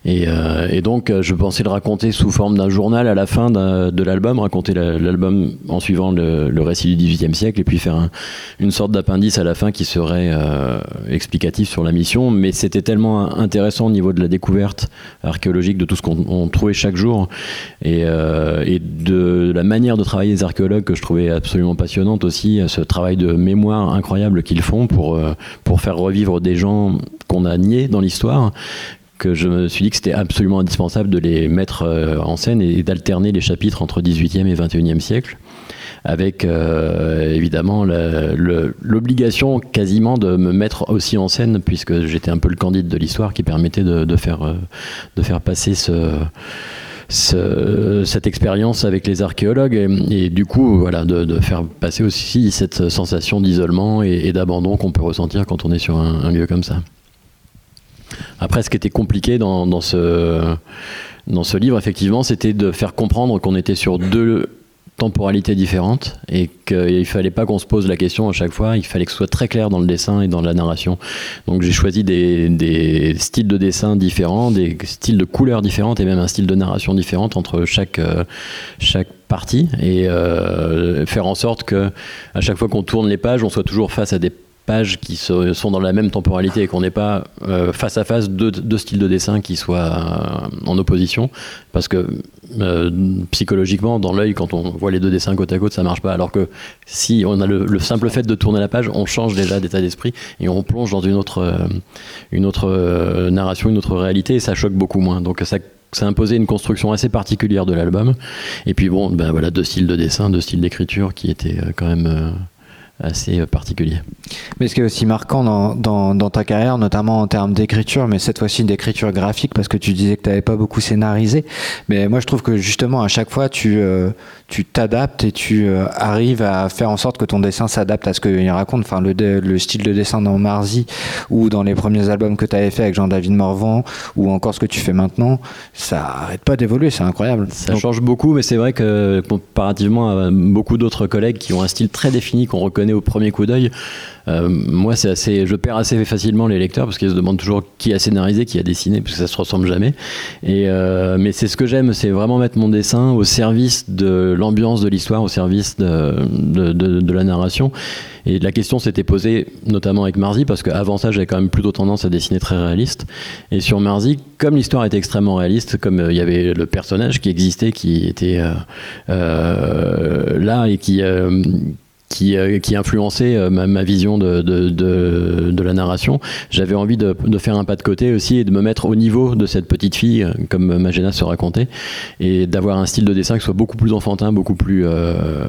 S2: Et, euh, et donc, euh, je pensais le raconter sous forme d'un journal à la fin de l'album, raconter la- l'album en suivant le, récit du XVIIIe siècle, et puis faire un- une sorte d'appendice à la fin qui serait euh, explicatif sur la mission. Mais c'était tellement intéressant au niveau de la découverte archéologique de tout ce qu'on on trouvait chaque jour, et, de la manière de travailler des archéologues que je trouvais absolument passionnante aussi, ce travail de mémoire incroyable qu'ils font pour, pour faire revivre des gens qu'on a niés dans l'histoire que je me suis dit que c'était absolument indispensable de les mettre euh, en scène et d'alterner les chapitres entre 18e et 21e siècle avec euh, évidemment l'obligation quasiment de me mettre aussi en scène puisque j'étais un peu le candide de l'histoire qui permettait de, faire, euh, de faire passer ce, ce- cette expérience avec les archéologues et, du coup voilà de, faire passer aussi cette sensation d'isolement et, d'abandon qu'on peut ressentir quand on est sur un lieu comme ça. Après, ce qui était compliqué dans, dans ce, dans ce livre, effectivement, c'était de faire comprendre qu'on était sur deux temporalités différentes et qu'il fallait pas qu'on se pose la question à chaque fois, il fallait que ce soit très clair dans le dessin et dans la narration. Donc j'ai choisi des, des styles de dessin différents, des styles de couleurs différentes et même un style de narration différent entre chaque, euh, chaque partie et euh, faire en sorte que à chaque fois qu'on tourne les pages, on soit toujours face à des pages qui sont dans la même temporalité et qu'on n'ait pas euh, face à face deux, deux styles de dessin qui soient euh, en opposition. Parce que euh, psychologiquement dans l'œil quand on voit les deux dessins côte à côte ça marche pas. Alors que si on a le, le simple fait de tourner la page on change déjà d'état d'esprit et on plonge dans une autre une autre narration une autre réalité et ça choque beaucoup moins. Donc ça ça imposait une construction assez particulière de l'album. Et puis bon ben voilà deux styles de dessin deux styles d'écriture qui étaient quand même assez particulier.
S1: Mais ce qui est aussi marquant dans, dans, dans ta carrière, notamment en termes d'écriture, mais cette fois-ci d'écriture graphique, parce que tu disais que tu n'avais pas beaucoup scénarisé, mais moi je trouve que justement à chaque fois tu euh, tu t'adaptes et tu euh, arrives à faire en sorte que ton dessin s'adapte à ce qu'il raconte. Enfin, le, le, style de dessin dans Marzi ou dans les premiers albums que tu avais fait avec Jean-David Morvan ou encore ce que tu fais maintenant, ça arrête pas d'évoluer, c'est incroyable.
S2: Ça change beaucoup, mais c'est vrai que comparativement à beaucoup d'autres collègues qui ont un style très défini qu'on reconnaît au premier coup d'œil, euh, moi, c'est assez, je perds assez facilement les lecteurs parce qu'ils se demandent toujours qui a scénarisé, qui a dessiné, parce que ça se ressemble jamais. Et euh, mais c'est ce que j'aime, c'est vraiment mettre mon dessin au service de l'ambiance de l'histoire, au service de, de, la narration. Et la question s'était posée notamment avec Marzi, parce qu'avant ça, j'avais quand même plutôt tendance à dessiner très réaliste. Et sur Marzi, comme l'histoire était extrêmement réaliste, comme euh, il y avait le personnage qui existait, qui était euh, euh, là et qui qui, euh, qui influençait euh, ma, ma, vision de, de, de, de la narration. J'avais envie de, faire un pas de côté aussi et de me mettre au niveau de cette petite fille, euh, comme Magena se racontait, et d'avoir un style de dessin qui soit beaucoup plus enfantin, beaucoup plus euh,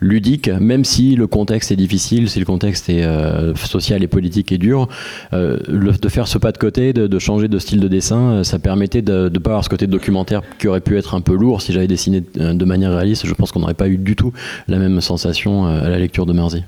S2: ludique, même si le contexte est difficile, si le contexte est euh, social et politique et dur. Euh, de faire ce pas de côté, de changer de style de dessin, ça permettait de ne pas avoir ce côté documentaire qui aurait pu être un peu lourd si j'avais dessiné de manière réaliste. Je pense qu'on n'aurait pas eu du tout la même sensation à la lecture de Marzi.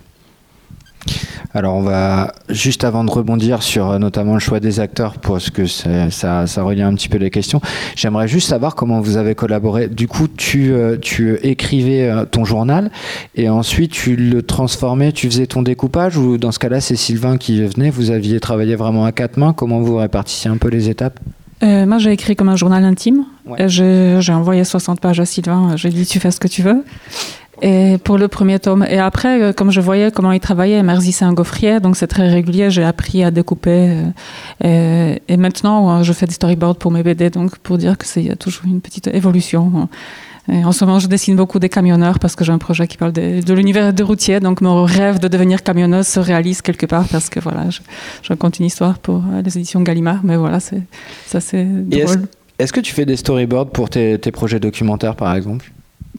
S1: Alors on va juste avant de rebondir sur euh, notamment le choix des acteurs parce que ça, ça relie un petit peu les questions. J'aimerais juste savoir comment vous avez collaboré. Du coup, tu, euh, tu écrivais euh, ton journal et ensuite tu le transformais, tu faisais ton découpage ou dans ce cas-là c'est Sylvain qui venait. Vous aviez travaillé vraiment à quatre mains. Comment vous répartissiez un peu les étapes?
S3: Euh, moi, j'ai écrit comme un journal intime. Ouais. J'ai envoyé 60 pages à Sylvain. J'ai dit, tu fais ce que tu veux. Et pour le premier tome. Et après, euh, comme je voyais comment il travaillait, Merzi c'est un gaufrier, donc c'est très régulier. J'ai appris à découper. Et, et, maintenant, je fais des storyboards pour mes BD, donc pour dire que c'est y a toujours une petite évolution. Et en ce moment, je dessine beaucoup des camionneurs parce que j'ai un projet qui parle de, de l'univers des routiers. Donc, mon rêve de devenir camionneuse se réalise quelque part parce que voilà, je, je raconte une histoire pour les éditions Gallimard. Mais voilà, c'est, ça c'est drôle.
S1: Est-ce que tu fais des storyboards pour tes, tes projets documentaires, par exemple?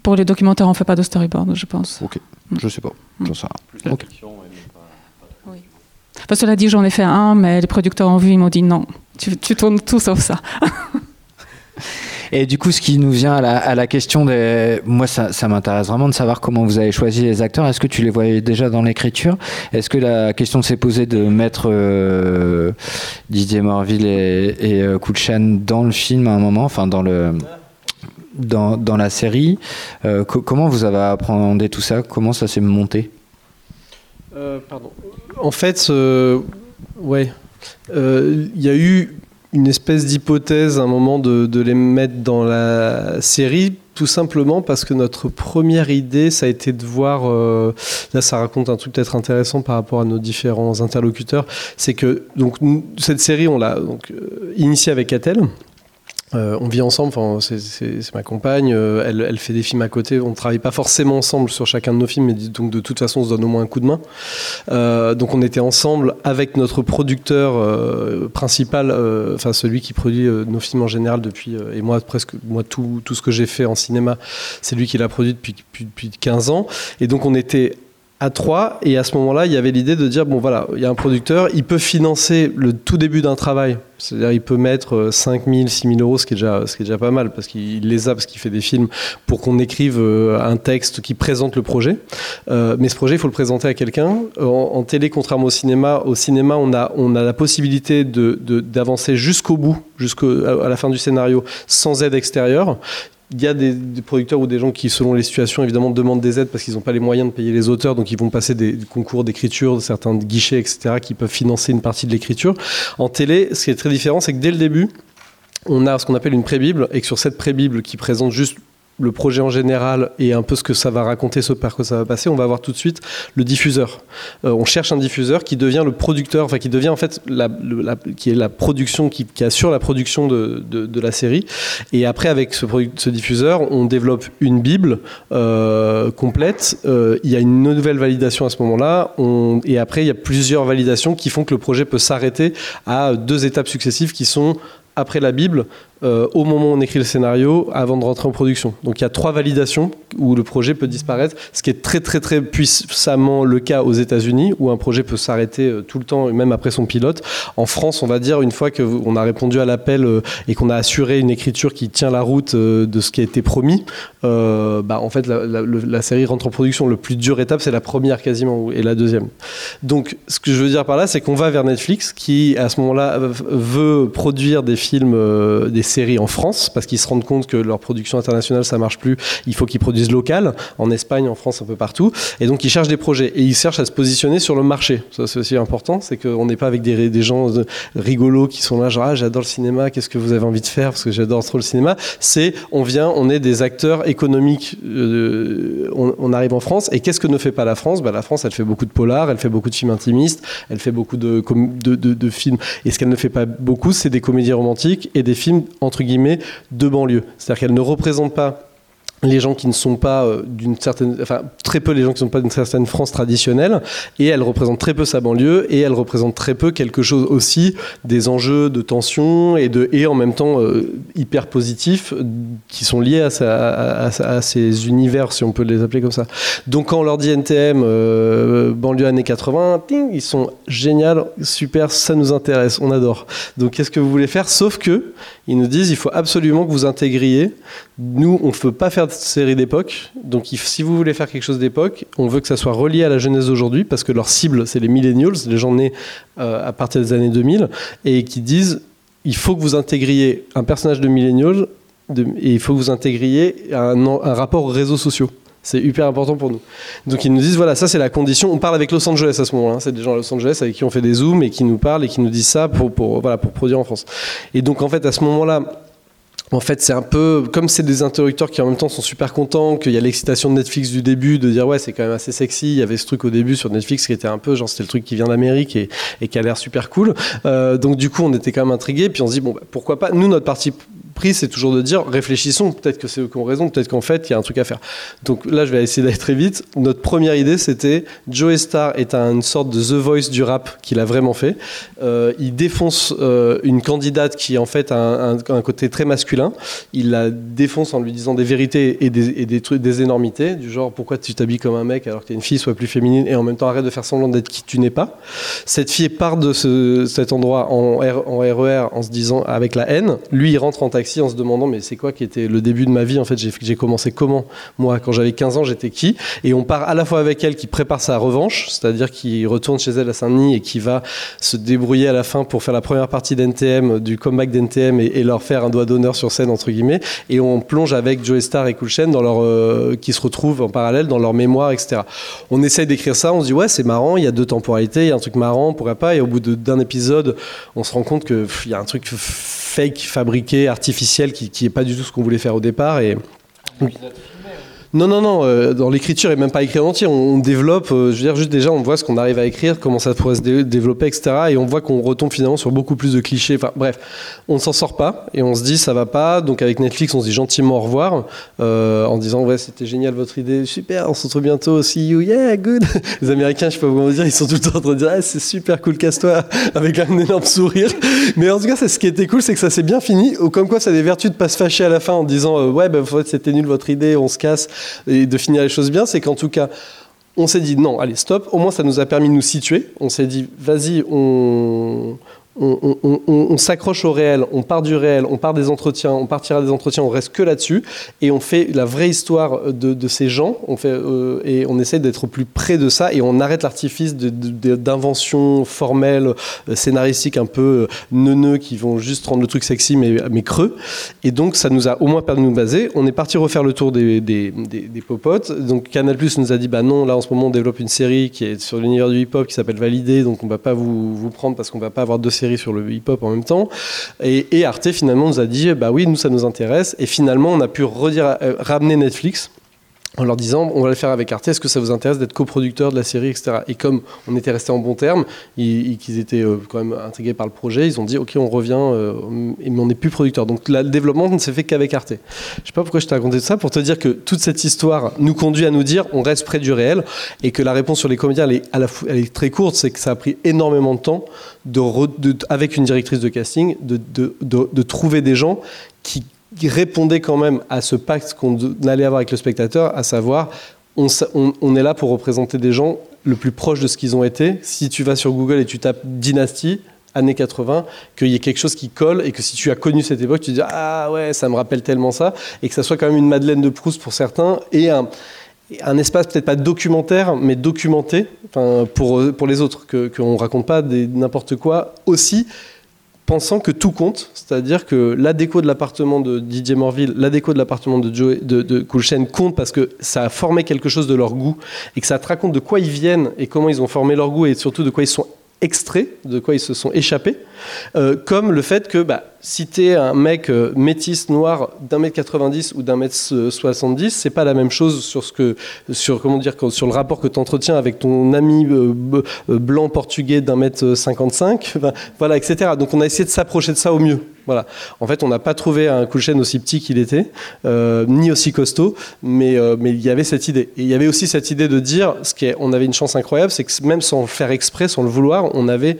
S3: Pour les documentaires, on fait pas de storyboard, je pense.
S1: Ok, mm. je sais pas. J'en sais rien. Okay.
S3: Oui. Enfin, cela dit, j'en ai fait un, mais les producteurs ont vu, ils m'ont dit non, tu, tu tournes tout sauf ça.
S1: Et du coup, ce qui nous vient à la, à la question des. Moi, ça, ça m'intéresse vraiment de savoir comment vous avez choisi les acteurs. Est-ce que tu les voyais déjà dans l'écriture? Est-ce que la question s'est posée de mettre euh, Didier Morville et, et euh, Kulchan dans le film à un moment? Enfin, dans le. Dans, la série, euh, co comment vous avez appréhendé tout ça? Comment ça s'est monté?
S4: Euh, Pardon. En fait, euh, ouais, il y a eu une espèce d'hypothèse à un moment de, de, les mettre dans la série, tout simplement parce que notre première idée, ça a été de voir, euh, là ça raconte un truc peut-être intéressant par rapport à nos différents interlocuteurs, c'est que donc, cette série, on l'a donc euh, initiée avec Atel. Euh, on vit ensemble, enfin, c'est ma compagne, euh, elle, elle, fait des films à côté, on ne travaille pas forcément ensemble sur chacun de nos films, mais donc de toute façon on se donne au moins un coup de main. Euh, donc on était ensemble avec notre producteur euh, principal, euh, enfin celui qui produit nos films en général depuis, et moi presque, moi tout, tout ce que j'ai fait en cinéma, c'est lui qui l'a produit depuis, depuis, depuis 15 ans. Et donc on était à trois et à ce moment-là il y avait l'idée de dire bon voilà il y a un producteur il peut financer le tout début d'un travail. C'est-à-dire il peut mettre 5 000 6 000 euros ce qui est déjà ce qui est déjà pas mal parce qu'il les a parce qu'il fait des films pour qu'on écrive un texte qui présente le projet. Euh, mais ce projet il faut le présenter à quelqu'un. En, télé contrairement au cinéma au cinéma on a on a la possibilité d'avancer jusqu'au bout jusqu'à la fin du scénario sans aide extérieure il y a des, producteurs ou des gens qui, selon les situations, évidemment, demandent des aides parce qu'ils n'ont pas les moyens de payer les auteurs, donc ils vont passer des, des concours d'écriture, certains guichets, etc., qui peuvent financer une partie de l'écriture. En télé, ce qui est très différent, c'est que dès le début, on a ce qu'on appelle une pré-bible, et que sur cette pré-bible qui présente juste le projet en général et un peu ce que ça va raconter, ce par quoi ça va passer, on va voir tout de suite le diffuseur. Euh, on cherche un diffuseur qui devient le producteur, enfin qui devient en fait la, qui est la production, qui, assure la production de, de, la série. Et après, avec ce, ce diffuseur, on développe une bible euh, complète. Euh, il y a une nouvelle validation à ce moment-là, et après il y a plusieurs validations qui font que le projet peut s'arrêter à deux étapes successives qui sont après la Bible, euh, au moment où on écrit le scénario avant de rentrer en production. Donc il y a trois validations où le projet peut disparaître, ce qui est très très très puissamment le cas aux États-Unis où un projet peut s'arrêter euh, tout le temps, même après son pilote. En France, on va dire une fois qu'on a répondu à l'appel euh, et qu'on a assuré une écriture qui tient la route de ce qui a été promis, bah, en fait la, la- série rentre en production. Le plus dur étape, c'est la première quasiment et la deuxième. Donc ce que je veux dire par là, c'est qu'on va vers Netflix qui à ce moment-là veut produire des films, des séries en France parce qu'ils se rendent compte que leur production internationale ça marche plus. Il faut qu'ils produisent local en Espagne, en France, un peu partout. Et donc ils cherchent des projets et ils cherchent à se positionner sur le marché. Ça c'est aussi important, c'est qu'on n'est pas avec des, des gens euh, rigolos qui sont là genre ah, j'adore le cinéma, qu'est-ce que vous avez envie de faire? Parce que j'adore trop le cinéma. C'est on vient, on est des acteurs économiques. euh, on, arrive en France et qu'est-ce que ne fait pas la France? Bah, La France, elle fait beaucoup de polars, elle fait beaucoup de films intimistes, elle fait beaucoup de- de films. Et ce qu'elle ne fait pas beaucoup, c'est des comédies romantiques et des films entre guillemets de banlieue. C'est-à-dire qu'elle ne représente pas les gens qui ne sont pas euh, d'une certaine, enfin très peu les gens qui ne sont pas d'une certaine France traditionnelle, et elle représente très peu sa banlieue, et elle représente très peu quelque chose aussi des enjeux de tension et de et en même temps euh, hyper positifs qui sont liés à, ces univers si on peut les appeler comme ça. Donc quand on leur dit NTM euh, banlieue années 80, ting, ils sont génial, super, ça nous intéresse, on adore. Donc qu'est-ce que vous voulez faire? Sauf que ils nous disent il faut absolument que vous intégriez nous, on ne peut pas faire de série d'époque. Donc, si vous voulez faire quelque chose d'époque, on veut que ça soit relié à la jeunesse d'aujourd'hui, parce que leur cible, c'est les millennials, les gens nés euh, à partir des années 2000, et qui disent il faut que vous intégriez un personnage de millennial, de- et il faut que vous intégriez un rapport aux réseaux sociaux. C'est hyper important pour nous. Donc ils nous disent voilà, ça c'est la condition. On parle avec Los Angeles à ce moment-là. hein. C'est des gens à Los Angeles avec qui on fait des zooms et qui nous parlent et qui nous disent ça pour, pour, voilà, pour produire en France. Et donc en fait à ce moment-là, en fait, c'est un peu comme c'est des interrupteurs qui en même temps sont super contents, qu'il y a l'excitation de Netflix du début, de dire ouais, c'est quand même assez sexy. Il y avait ce truc au début sur Netflix qui était un peu genre c'était le truc qui vient d'Amérique et, et qui a l'air super cool. Euh, donc du coup, on était quand même intrigués, puis on se dit bon, bah, pourquoi pas. Nous, notre parti c'est toujours de dire réfléchissons. Peut-être que c'est eux qui ont raison, peut-être qu'en fait, il y a un truc à faire. Donc là, je vais essayer d'aller très vite. Notre première idée, c'était Joe Star est un- une sorte de The Voice du rap qu'il a vraiment fait. Euh, il défonce euh, une candidate qui en fait a un, côté très masculin. Il la défonce en lui disant des vérités et des, et des trucs, des énormités, du genre pourquoi tu t'habilles comme un mec alors que t'es une fille, sois plus féminine et en même temps arrête de faire semblant d'être qui tu n'es pas. Cette fille part de ce- cet endroit en, en RER en se disant avec la haine. Lui, il rentre en taxi en se demandant mais c'est quoi qui était le début de ma vie en fait j'ai commencé comment? Moi quand j'avais 15 ans j'étais qui? Et on part à la fois avec elle qui prépare sa revanche c'est-à-dire qui retourne chez elle à Saint-Denis et qui va se débrouiller à la fin pour faire la première partie d'NTM du comeback d'NTM et, leur faire un doigt d'honneur sur scène entre guillemets. Et on plonge avec Joe Star et Cool Chain dans leur euh, qui se retrouvent en parallèle dans leur mémoire etc on essaye d'écrire ça on se dit ouais c'est marrant il y a deux temporalités il y a un truc marrant pourquoi pas et au bout d'un épisode on se rend compte que il y a un truc fake fabriqué artificiel qui, qui est pas du tout ce qu'on voulait faire au départ et non, non, non, euh, dans l'écriture, et même pas écrit en entier, on, développe, euh, je veux dire, juste déjà, on voit ce qu'on arrive à écrire, comment ça pourrait se dé- développer, etc. Et on voit qu'on retombe finalement sur beaucoup plus de clichés. Enfin, bref, on ne s'en sort pas, et on se dit, ça va pas. Donc, avec Netflix, on se dit gentiment au revoir, euh, en disant, ouais, c'était génial votre idée, super, on se retrouve bientôt, see you, yeah, good. Les Américains, je sais pas comment dire, ils sont tout le temps en train de dire, ah, c'est super cool, casse-toi, avec un énorme sourire. Mais en tout cas, c'est ce qui était cool, c'est que ça s'est bien fini. Ou Comme quoi, ça a des vertus de pas se fâcher à la fin en disant, ouais, ben, en fait, c'était nul votre idée, on se casse, et de finir les choses bien. C'est qu'en tout cas, on s'est dit, non, allez, stop. Au moins, ça nous a permis de nous situer. On s'est dit, vas-y, on. On, s'accroche au réel, on part du réel, on part des entretiens, on partira des entretiens, on reste que là-dessus et on fait la vraie histoire de, ces gens. Euh, et on essaie d'être plus près de ça et on arrête l'artifice d'inventions formelles, euh, scénaristiques un peu euh, neuneux qui vont juste rendre le truc sexy mais, creux. Et donc ça nous a au moins permis de nous baser. On est parti refaire le tour des popotes. Donc Canal Plus nous a dit bah non, là en ce moment on développe une série qui est sur l'univers du hip-hop qui s'appelle Validé, donc on va pas vous, vous prendre parce qu'on va pas avoir deux séries sur le hip-hop en même temps. Et, Arte finalement nous a dit bah oui, nous ça nous intéresse. Et finalement on a pu redire, euh, ramener Netflix en leur disant on va le faire avec Arte, est-ce que ça vous intéresse d'être coproducteur de la série, etc. Et comme on était resté en bons termes, ils- ils- qu'ils étaient euh, quand même intrigués par le projet, ils ont dit ok on revient, euh, mais on n'est plus producteur. Donc là, le développement ne s'est fait qu'avec Arte. Je sais pas pourquoi je t'ai raconté ça, pour te dire que toute cette histoire nous conduit à nous dire on reste près du réel et que la réponse sur les comédiens elle est, très courte, c'est que ça a pris énormément de temps avec une directrice de casting de trouver des gens qui répondait quand même à ce pacte qu'on allait avoir avec le spectateur, à savoir, on, est là pour représenter des gens le plus proche de ce qu'ils ont été. Si tu vas sur Google et tu tapes dynastie, années 80, qu'il y ait quelque chose qui colle et que si tu as connu cette époque, tu te dis ah ouais, ça me rappelle tellement ça, et que ça soit quand même une Madeleine de Proust pour certains et un, espace peut-être pas documentaire, mais documenté pour, pour les autres, que- qu'on ne raconte pas n'importe quoi aussi pensant que tout compte, c'est-à-dire que la déco de l'appartement de Didier Morville, la déco de l'appartement de, Joe, de, de compte parce que ça a formé quelque chose de leur goût et que ça te raconte de quoi ils viennent et comment ils ont formé leur goût et surtout de quoi ils sont extraits, de quoi ils se sont échappés, Euh, comme le fait que bah, si tu es un mec euh, métis noir d'un mètre 90 ou d'un mètre euh, 70, c'est pas la même chose sur ce que sur comment dire sur le rapport que tu entretiens avec ton ami euh, euh, blanc portugais d'un mètre 55, enfin, voilà, etc. Donc on a essayé de s'approcher de ça au mieux. Voilà. En fait, on n'a pas trouvé un Kulchen aussi petit qu'il était, ni aussi costaud, mais mais il y avait cette idée. Et il y avait aussi cette idée de dire, ce qui est, on avait une chance incroyable, c'est que même sans le faire exprès, sans le vouloir, on avait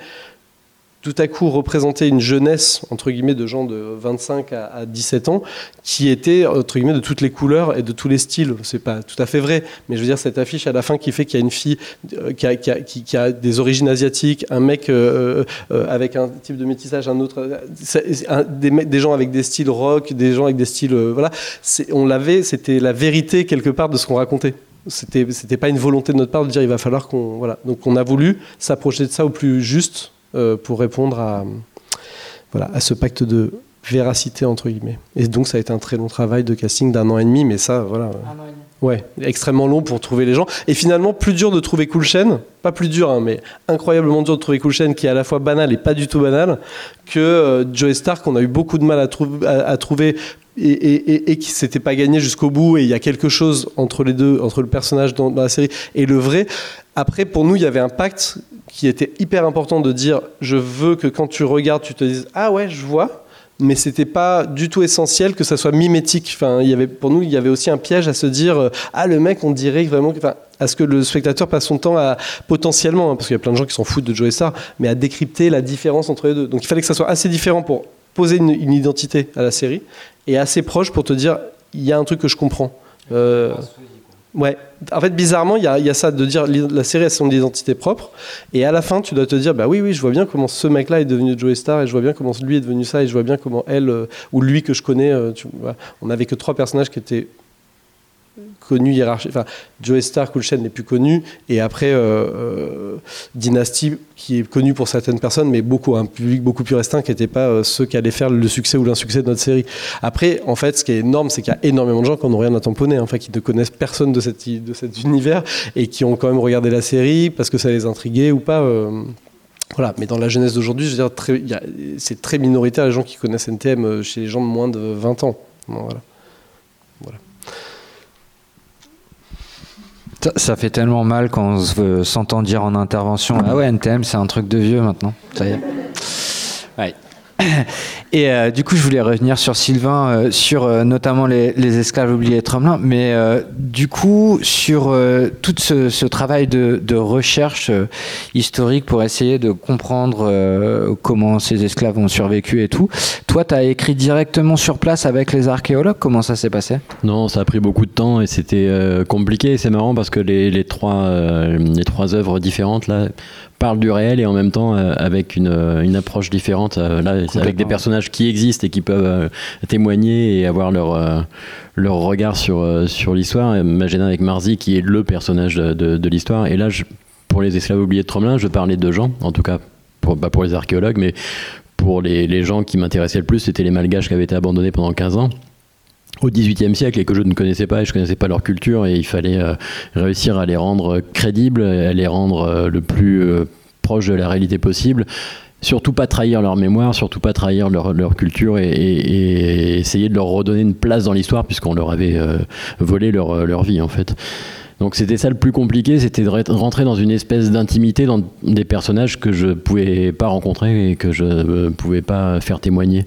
S4: tout à coup représenté une jeunesse, entre guillemets, de gens de 25 à, à 17 ans, qui était, entre guillemets, de toutes les couleurs et de tous les styles. C'est pas tout à fait vrai, mais je veux dire, cette affiche à la fin qui fait qu'il y a une fille euh, qui, a, des origines asiatiques, un mec euh, euh, avec un type de métissage, un autre, des, des gens avec des styles rock, des gens avec des styles. voilà. On l'avait, c'était la vérité quelque part de ce qu'on racontait. C'était, c'était pas une volonté de notre part de dire il va falloir qu'on. Voilà. Donc on a voulu s'approcher de ça au plus juste pour répondre à, voilà, à ce pacte de véracité entre guillemets. Et donc ça a été un très long travail de casting d'un an et demi, mais ça, voilà. Ouais, extrêmement long pour trouver les gens. Et finalement, plus dur de trouver Cool Chain, pas plus dur, hein, mais incroyablement dur de trouver Cool Chain, qui est à la fois banal et pas du tout banal, que euh, Joey Stark, on a eu beaucoup de mal à, trou- à- à trouver et, et, et- et qui s'était pas gagné jusqu'au bout. Et il y a quelque chose entre les deux, entre le personnage dans, dans la série et le vrai. Après, pour nous, il y avait un pacte qui était hyper important de dire je veux que quand tu regardes, tu te dises ah ouais, je vois mais c'était pas du tout essentiel que ça soit mimétique. Enfin, pour nous, il y avait aussi un piège à se dire euh, ah le mec, on dirait vraiment, enfin, à ce que le spectateur passe son temps à potentiellement, hein, parce qu'il y a plein de gens qui s'en foutent de Joey Star, mais à décrypter la différence entre les deux. Donc il fallait que ça soit assez différent pour poser une, une identité à la série et assez proche pour te dire il y a un truc que je comprends. Euh, Ouais, en fait, bizarrement, il y, a- ça de dire la série a son identité propre, et à la fin, tu dois te dire bah oui, oui, je vois bien comment ce mec-là est devenu Joey Star, et je vois bien comment lui est devenu ça, et je vois bien comment elle euh, ou lui que je connais. euh, on n'avait que trois personnages qui étaient connus hiérarchiques. Enfin, Joey Star, Cool Chain n'est plus connu, et après euh, euh, Dynasty qui est connu pour certaines personnes, mais beaucoup un public beaucoup plus restreint qui n'était pas euh, ceux qui allaient faire le succès ou l'insuccès de notre série. Après, en fait, ce qui est énorme, c'est qu'il y a énormément de gens qui n'ont rien à tamponner, hein, qui ne connaissent personne de, cette, de cet univers et qui ont quand même regardé la série parce que ça les intriguait ou pas. voilà, mais dans la jeunesse d'aujourd'hui, je veux dire, c'est très minoritaire les gens qui connaissent NTM chez les gens de moins de 20 ans. Voilà.
S1: Ça fait tellement mal quand on se veut- s'entend dire en intervention Ah ouais, NTM, c'est un truc de vieux maintenant. Ça y est. Ouais. Et euh, du coup, je voulais revenir sur Sylvain, euh, sur euh, notamment les, esclaves oubliés de Tromelin, mais du coup, sur tout ce, travail de, recherche historique pour essayer de comprendre comment ces esclaves ont survécu et tout. Toi, tu as écrit directement sur place avec les archéologues? Comment ça s'est passé?
S2: Non, ça a pris beaucoup de temps et c'était compliqué. C'est marrant parce que les, trois, les trois œuvres différentes là parlent du réel et en même temps euh, avec une, euh, une approche différente. euh, là, avec des personnages qui existent et qui peuvent euh, témoigner et avoir leur, leur regard sur, sur l'histoire. Magena avec Marzi qui est le personnage de, de- de l'histoire. Et là, je- pour les esclaves oubliés de Tromelin, je parlais de gens, en tout cas pour, pas pour les archéologues, mais pour les, les gens qui m'intéressaient le plus, c'était les malgaches qui avaient été abandonnés pendant 15 ans au XVIIIe siècle et que je ne connaissais pas et je connaissais pas leur culture et il fallait euh, réussir à les rendre crédibles, à les rendre euh, le plus euh, proche de la réalité possible. Surtout pas trahir leur mémoire, surtout pas trahir leur, culture et, essayer de leur redonner une place dans l'histoire puisqu'on leur avait euh, volé leur, leur vie en fait. Donc c'était ça le plus compliqué, c'était de re- rentrer dans une espèce d'intimité dans des personnages que je pouvais pas rencontrer et que je ne pouvais pas faire témoigner.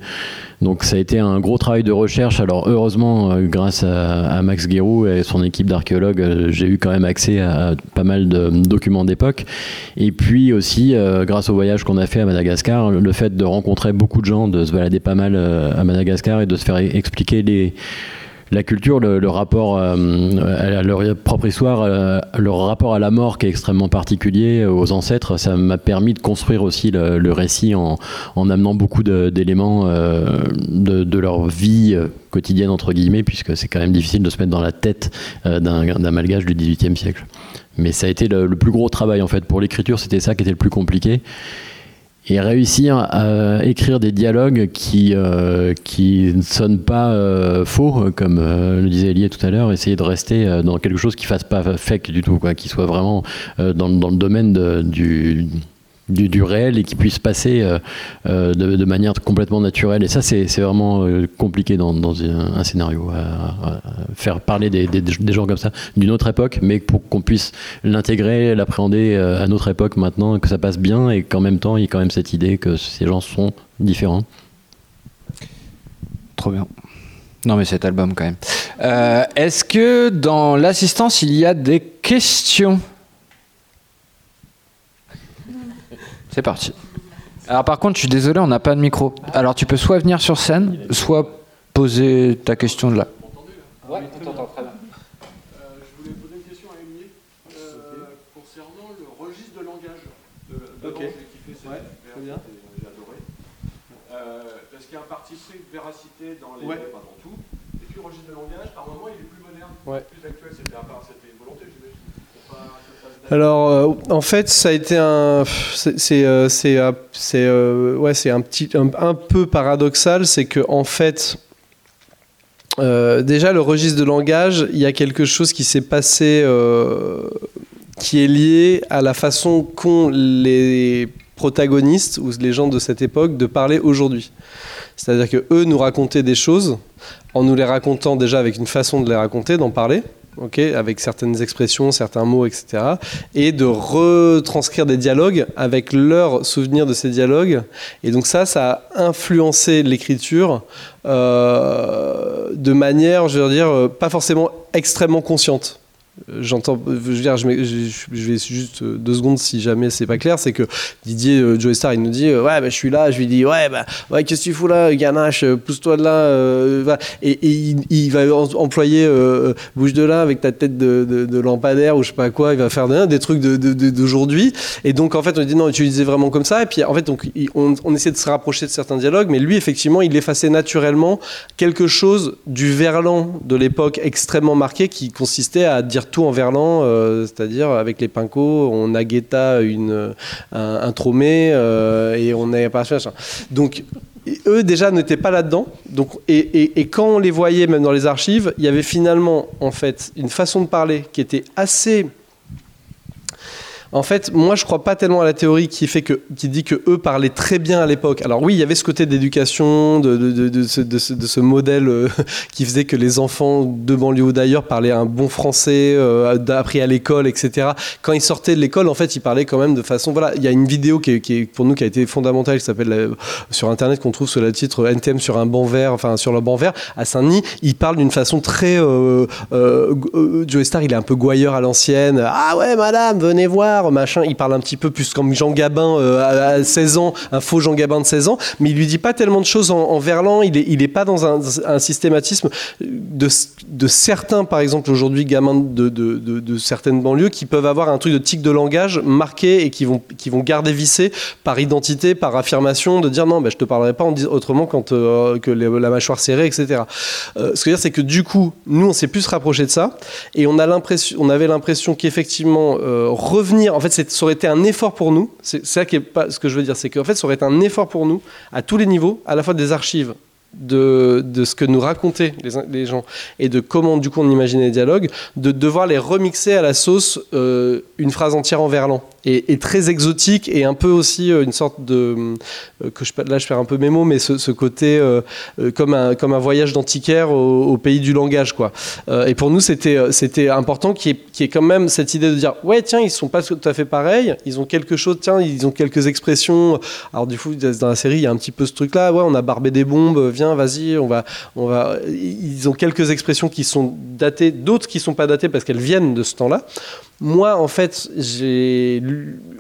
S2: Donc ça a été un gros travail de recherche. Alors heureusement, euh, grâce à, Max Guérou et son équipe d'archéologues, euh, j'ai eu quand même accès à pas mal de documents d'époque. Et puis aussi, euh, grâce au voyage qu'on a fait à Madagascar, le fait de rencontrer beaucoup de gens, de se balader pas mal euh, à Madagascar et de se faire e- expliquer les la culture, le, rapport euh, à leur propre histoire, euh, leur rapport à la mort qui est extrêmement particulier, euh, aux ancêtres, ça m'a permis de construire aussi le, récit en, en amenant beaucoup d'éléments de, leur vie quotidienne, entre guillemets, puisque c'est quand même difficile de se mettre dans la tête d'un malgage du XVIIIe siècle. Mais ça a été le plus gros travail en fait. Pour l'écriture, c'était ça qui était le plus compliqué et réussir à écrire des dialogues qui euh, ne sonnent pas euh, faux comme euh, le disait Elie tout à l'heure essayer de rester euh, dans quelque chose qui fasse pas fake du tout quoi qui soit vraiment euh, dans, le domaine du du, réel et qui puisse passer euh, euh, de, manière complètement naturelle et ça c'est vraiment euh, compliqué dans, dans un, scénario faire parler des, des, gens comme ça d'une autre époque mais pour qu'on puisse l'intégrer l'appréhender à notre époque maintenant que ça passe bien et qu'en même temps il y ait quand même cette idée que ces gens sont différents
S1: Trop bien. Non, mais cet album, quand même. Est-ce que dans l'assistance, il y a des questions? C'est parti. Alors, par contre, je suis désolé, on n'a pas de micro. Alors, tu peux soit venir sur scène, soit poser ta question de là. Ouais, on t'entend très bien.
S9: je voulais poser une question à Émilie euh, concernant le registre de langage. De, de
S4: Ok.
S9: J'ai kiffé cette
S4: Ouais,
S9: découverte,
S4: très bien.
S9: et J'ai adoré. Euh, parce qu'il y a un parti pris de véracité dans les,
S4: Ouais.
S9: pas dans tout. Et puis le registre de langage, par moment, il est plus moderne,
S4: Ouais.
S9: plus actuel. C'était à part, c'était une volonté, j'imagine. Pour pas que ça fasse date.
S4: Alors, euh, en fait, ça a été un, c'est, c'est, euh, euh, ouais, c'est un petit, un, peu paradoxal, c'est que en fait, déjà le registre de langage, il y a quelque chose qui s'est passé, qui est lié à la façon qu'ont les protagonistes ou les gens de cette époque de parler aujourd'hui. C'est-à-dire que eux nous racontaient des choses en nous les racontant déjà avec une façon de les raconter, d'en parler. Ok, avec certaines expressions, certains mots, etc. Et de retranscrire des dialogues avec leurs souvenirs de ces dialogues. Et donc ça, ça a influencé l'écriture euh, de manière, je veux dire, euh, pas forcément extrêmement consciente. J'entends, je veux dire, je, vais juste euh, deux secondes si jamais c'est pas clair, c'est que Didier euh, Joe Star, il nous dit, euh, ouais, bah, je suis là, je lui dis, ouais, bah, ouais, qu'est-ce que tu fous là, Ganache, pousse-toi de là. Et, il, va employer, euh, bouge de là avec ta tête de, de- lampadaire ou je sais pas quoi, il va faire des, des trucs d'aujourd'hui. Et donc, en fait, on dit, non, utilisez vraiment comme ça. Et puis, en fait, donc, on, on essaie de se rapprocher de certains dialogues, mais lui, effectivement, il effaçait naturellement quelque chose du verlan de l'époque extrêmement marqué qui consistait à dire tout en verlan, euh, c'est-à-dire avec les pincos, on a une, un, tromé euh, et on est pas machin. Donc eux déjà n'étaient pas là-dedans. Donc et, et- et quand on les voyait même dans les archives, il y avait finalement en fait une façon de parler qui était assez en fait, moi, je crois pas tellement à la théorie qui dit que eux parlaient très bien à l'époque. Alors oui, il y avait ce côté d'éducation, de, ce, modèle euh, qui faisait que les enfants de banlieue ou d'ailleurs parlaient un bon français, euh, appris à l'école, etc. Quand ils sortaient de l'école, en fait, ils parlaient quand même de façon. Voilà, il y a une vidéo qui est, pour nous qui a été fondamentale, qui s'appelle euh, sur internet qu'on trouve sous le titre NTM sur un banc vert, enfin sur le banc vert à Saint-Denis. Ils parlent d'une façon très. Euh, euh, euh, Joe Star, il est un peu gouailleur à l'ancienne. Ah ouais, madame, venez voir, machin. Il parle un petit peu plus comme Jean Gabin euh, à, à 16 ans, un faux Jean Gabin de 16 ans, mais il lui dit pas tellement de choses en, verlan. Il est, il est pas dans un, systématisme de, de certains, par exemple, aujourd'hui, gamins de, de, certaines banlieues qui peuvent avoir un truc de tic de langage marqué et qui vont, qui vont garder vissé par identité, par affirmation, de dire non, ben, je te parlerai pas autrement quand, euh, que la mâchoire serrée, etc. Euh, ce que je veux dire, c'est que du coup, nous, on s'est plus rapproché de ça et on, a on avait l'impression qu'effectivement, euh, en fait, ça aurait été un effort pour nous. C'est ça qui est pas ce que je veux dire, c'est qu'en fait, ça aurait été un effort pour nous à tous les niveaux, à la fois des archives de, de ce que nous racontaient les, gens et de comment du coup on imaginait les dialogues, de devoir les remixer à la sauce euh, une phrase entière en verlan. Et, très exotique et un peu aussi euh, une sorte de... euh, que je, là je perds un peu mes mots, mais ce, côté euh, comme, un, comme un voyage d'antiquaire au, au pays du langage. quoi. Et pour nous c'était c'était important ait- qu'il y ait quand même cette idée de dire ouais tiens ils sont pas tout à fait pareils, ils ont quelque chose, tiens ils ont quelques expressions. Alors du coup dans la série il y a un petit peu ce truc là, ouais on a barbé des bombes, vas-y on va on va. Ils ont quelques expressions qui sont datées, d'autres qui sont pas datées parce qu'elles viennent de ce temps-là. Moi, en fait, j'ai,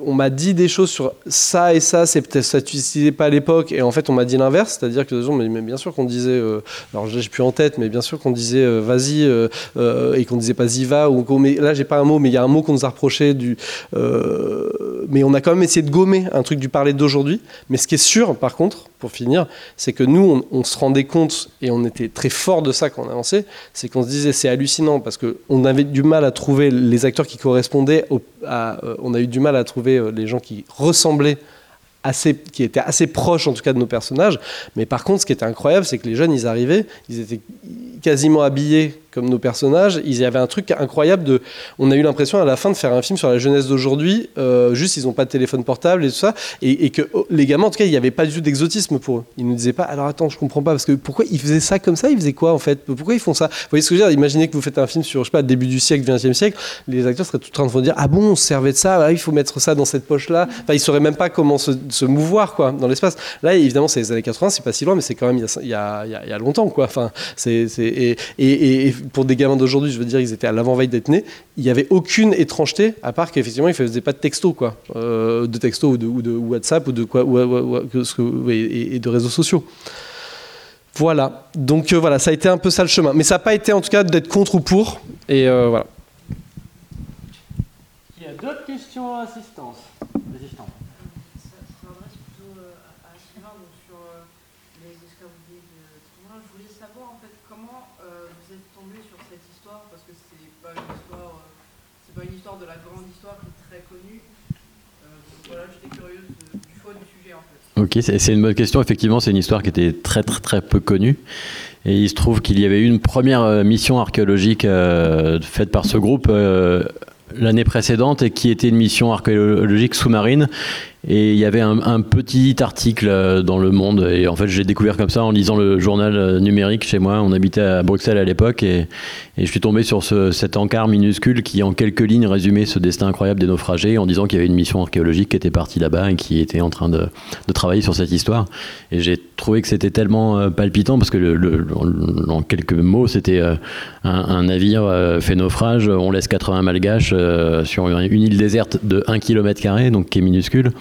S4: on m'a dit des choses sur ça et ça, c'est peut-être ça n'utilisait pas à l'époque, et en fait, on m'a dit l'inverse, c'est-à-dire que gens, mais, bien sûr qu'on disait, euh, alors j'ai plus en tête, mais bien sûr qu'on disait euh, vas-y euh, et qu'on disait pas y va, ou mais là j'ai pas un mot, mais il y a un mot qu'on nous a reproché du, mais on a quand même essayé de gommer un truc du parler d'aujourd'hui. Mais ce qui est sûr, par contre, pour finir, c'est que nous, on, on se rendait compte et on était très fort de ça quand on avançait, c'est qu'on se disait c'est hallucinant parce que on avait du mal à trouver les acteurs qui correspondaient, euh, on a eu du mal à trouver euh, les gens qui ressemblaient assez, qui étaient assez proches en tout cas de nos personnages. Mais par contre, ce qui était incroyable, c'est que les jeunes, ils arrivaient, ils étaient quasiment habillés comme nos personnages. Il y avait un truc incroyable de. On a eu l'impression à la fin de faire un film sur la jeunesse d'aujourd'hui. euh, juste, ils n'ont pas de téléphone portable et tout ça, et, que oh, les gamins, en tout cas, il n'y avait pas du tout d'exotisme pour eux. Ils nous disaient pas. Alors attends, je comprends pas parce que pourquoi ils faisaient ça comme ça? Ils faisaient quoi en fait? Pourquoi ils font ça? Vous voyez ce que je veux dire? Imaginez que vous faites un film sur, je sais pas, début du siècle, 20e siècle. Les acteurs seraient tout en train de vous dire ah bon, on se servait de ça. Ah, il faut mettre ça dans cette poche là. Enfin, ils sauraient même pas comment se, mouvoir quoi dans l'espace. Là, évidemment, c'est les années 80, c'est pas si loin, mais c'est quand même il y a, longtemps quoi. Enfin, c'est et pour des gamins d'aujourd'hui, je veux dire, ils étaient à l'avant-veille d'être nés. Il y avait aucune étrangeté à part qu'effectivement, ils faisaient pas de texto quoi, Euh, de texto ou de, WhatsApp ou de quoi, et de réseaux sociaux. Voilà. Donc euh, voilà, ça a été un peu ça le chemin, mais ça n'a pas été en tout cas d'être contre ou pour. Et euh, voilà.
S9: Il y a d'autres questions à assistance Résistance.
S10: Ça s'adresse plutôt euh, à Sylvain, donc sur euh, les escarbouillés de Tournoi. Je voulais savoir en fait comment euh, vous êtes tombé sur cette histoire, parce que c'est pas une histoire, euh, c'est pas une histoire de la grande histoire qui est très connue. Euh, donc voilà, j'étais curieuse de- du fond du sujet en fait.
S2: Ok, c'est une bonne question. Effectivement, c'est une histoire qui était très très très peu connue. Et il se trouve qu'il y avait eu une première euh, mission archéologique euh, faite par ce groupe euh, l'année précédente et qui était une mission archéologique sous-marine. Et il y avait un, petit article euh, dans Le Monde. Et en fait, j'ai découvert comme ça en lisant le journal euh, numérique chez moi. On habitait à Bruxelles à l'époque. Et, je suis tombé sur ce- cet encart minuscule qui, en quelques lignes, résumait ce destin incroyable des naufragés en disant qu'il y avait une mission archéologique qui était partie là-bas et qui était en train de, travailler sur cette histoire. Et j'ai trouvé que c'était tellement euh, palpitant parce que, en quelques mots, c'était un, un navire fait naufrage. On laisse 80 malgaches sur une île déserte de 1 km, donc qui est minuscule.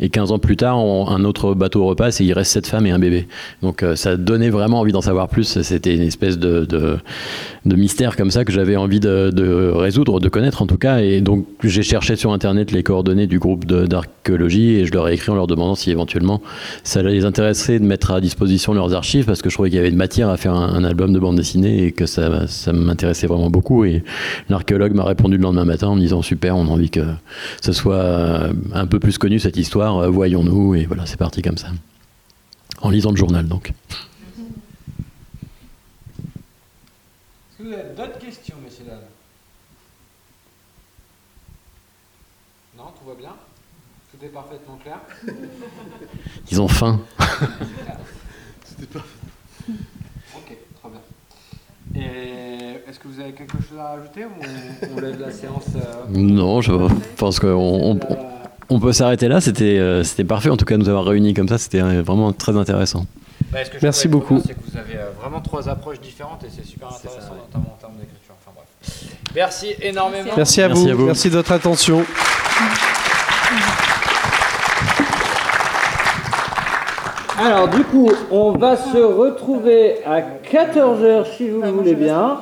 S2: Et 15 ans plus tard, un autre bateau repasse et il reste sept femmes et un bébé. Donc euh, ça donnait vraiment envie d'en savoir plus. C'était une espèce de, mystère comme ça que j'avais envie de, résoudre, de connaître en tout cas. Et donc j'ai cherché sur Internet les coordonnées du groupe d'archéologie et je leur ai écrit en leur demandant si éventuellement ça les intéresserait de mettre à disposition leurs archives parce que je trouvais qu'il y avait de matière à faire un, album de bande dessinée et que ça, ça m'intéressait vraiment beaucoup. Et l'archéologue m'a répondu le lendemain matin en me disant super, on a envie que ce soit un peu plus connu cette histoire, euh, voyons-nous. Et voilà, c'est parti comme ça. En lisant le journal donc.
S9: Est-ce que vous avez d'autres questions, messieurs dames? Non, tout va bien? Tout est parfaitement clair?
S2: Ils ont faim.
S9: C'était pas. Ok, très bien. Et est-ce que vous avez quelque chose à rajouter ou on, on lève la séance euh,
S2: Non, je pense qu'on on, peut s'arrêter là. C'était euh, c'était parfait en tout cas de nous avoir réunis comme ça. C'était euh, vraiment très intéressant.
S9: Bah, ce que je
S4: Merci beaucoup.
S9: C'est que vous avez euh, vraiment trois approches différentes et c'est super intéressant, notamment en termes d'écriture. Enfin bref. Merci énormément.
S4: Merci à,
S2: Merci
S4: vous.
S2: à vous.
S4: Merci de votre attention.
S11: Alors du coup, on va se retrouver à 14h si vous le voulez bien.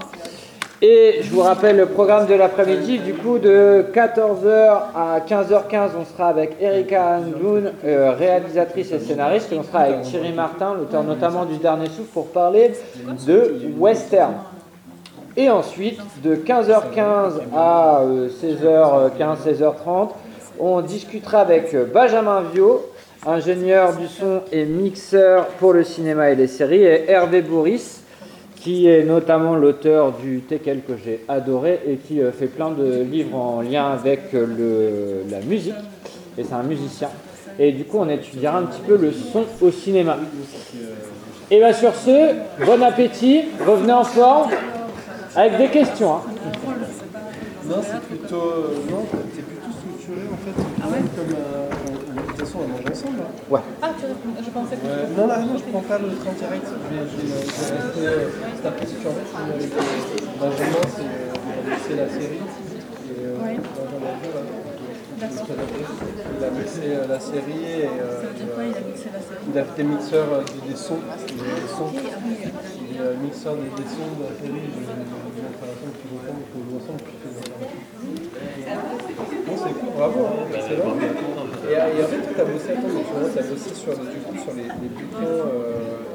S11: Et je vous rappelle le programme de l'après-midi, du coup de 14h à 15h15, on sera avec Erika Angloun, euh, réalisatrice et scénariste, et on sera avec Thierry Martin, l'auteur notamment du Dernier Souffle, pour parler de western. Et ensuite, de 15h15 à euh, 16h15, 16h30, on discutera avec euh, Benjamin Viau, ingénieur du son et mixeur pour le cinéma et les séries, et Hervé Bourris, qui est notamment l'auteur du Tekel que j'ai adoré et qui euh, fait plein de livres en lien avec euh, le- la musique. Et c'est un musicien. Et du coup, on étudiera un petit peu le son au cinéma. Et bien sur ce, bon appétit, revenez en forme avec des questions. hein.
S4: Non, c'est plutôt. euh, non, c'est plutôt structuré en fait. Ah ouais? Comme euh, à manger ensemble. là.
S11: Ouais.
S3: Ah, tu- je pensais que
S4: Ouais. Non, là, non, je prends pas le train direct. Je vais, je vais, je vais rester euh, cet après-midi. En fait, je suis avec euh, Benjamin, c'est euh, il a mixé la série. Et, euh, Benjamin là. Il a mixé euh, la série et euh, il, a- il a été mixeur euh, des, des sons. Des, des sons. Il est euh, mixeur des, des sons de la série. Je vais montrer la scène plus longtemps, donc on joue ensemble. On non, c'est cool, bravo, hein, excellent. Et, euh, en fait, toi, t'as bossé, tu t'as bossé sur, les, les euh,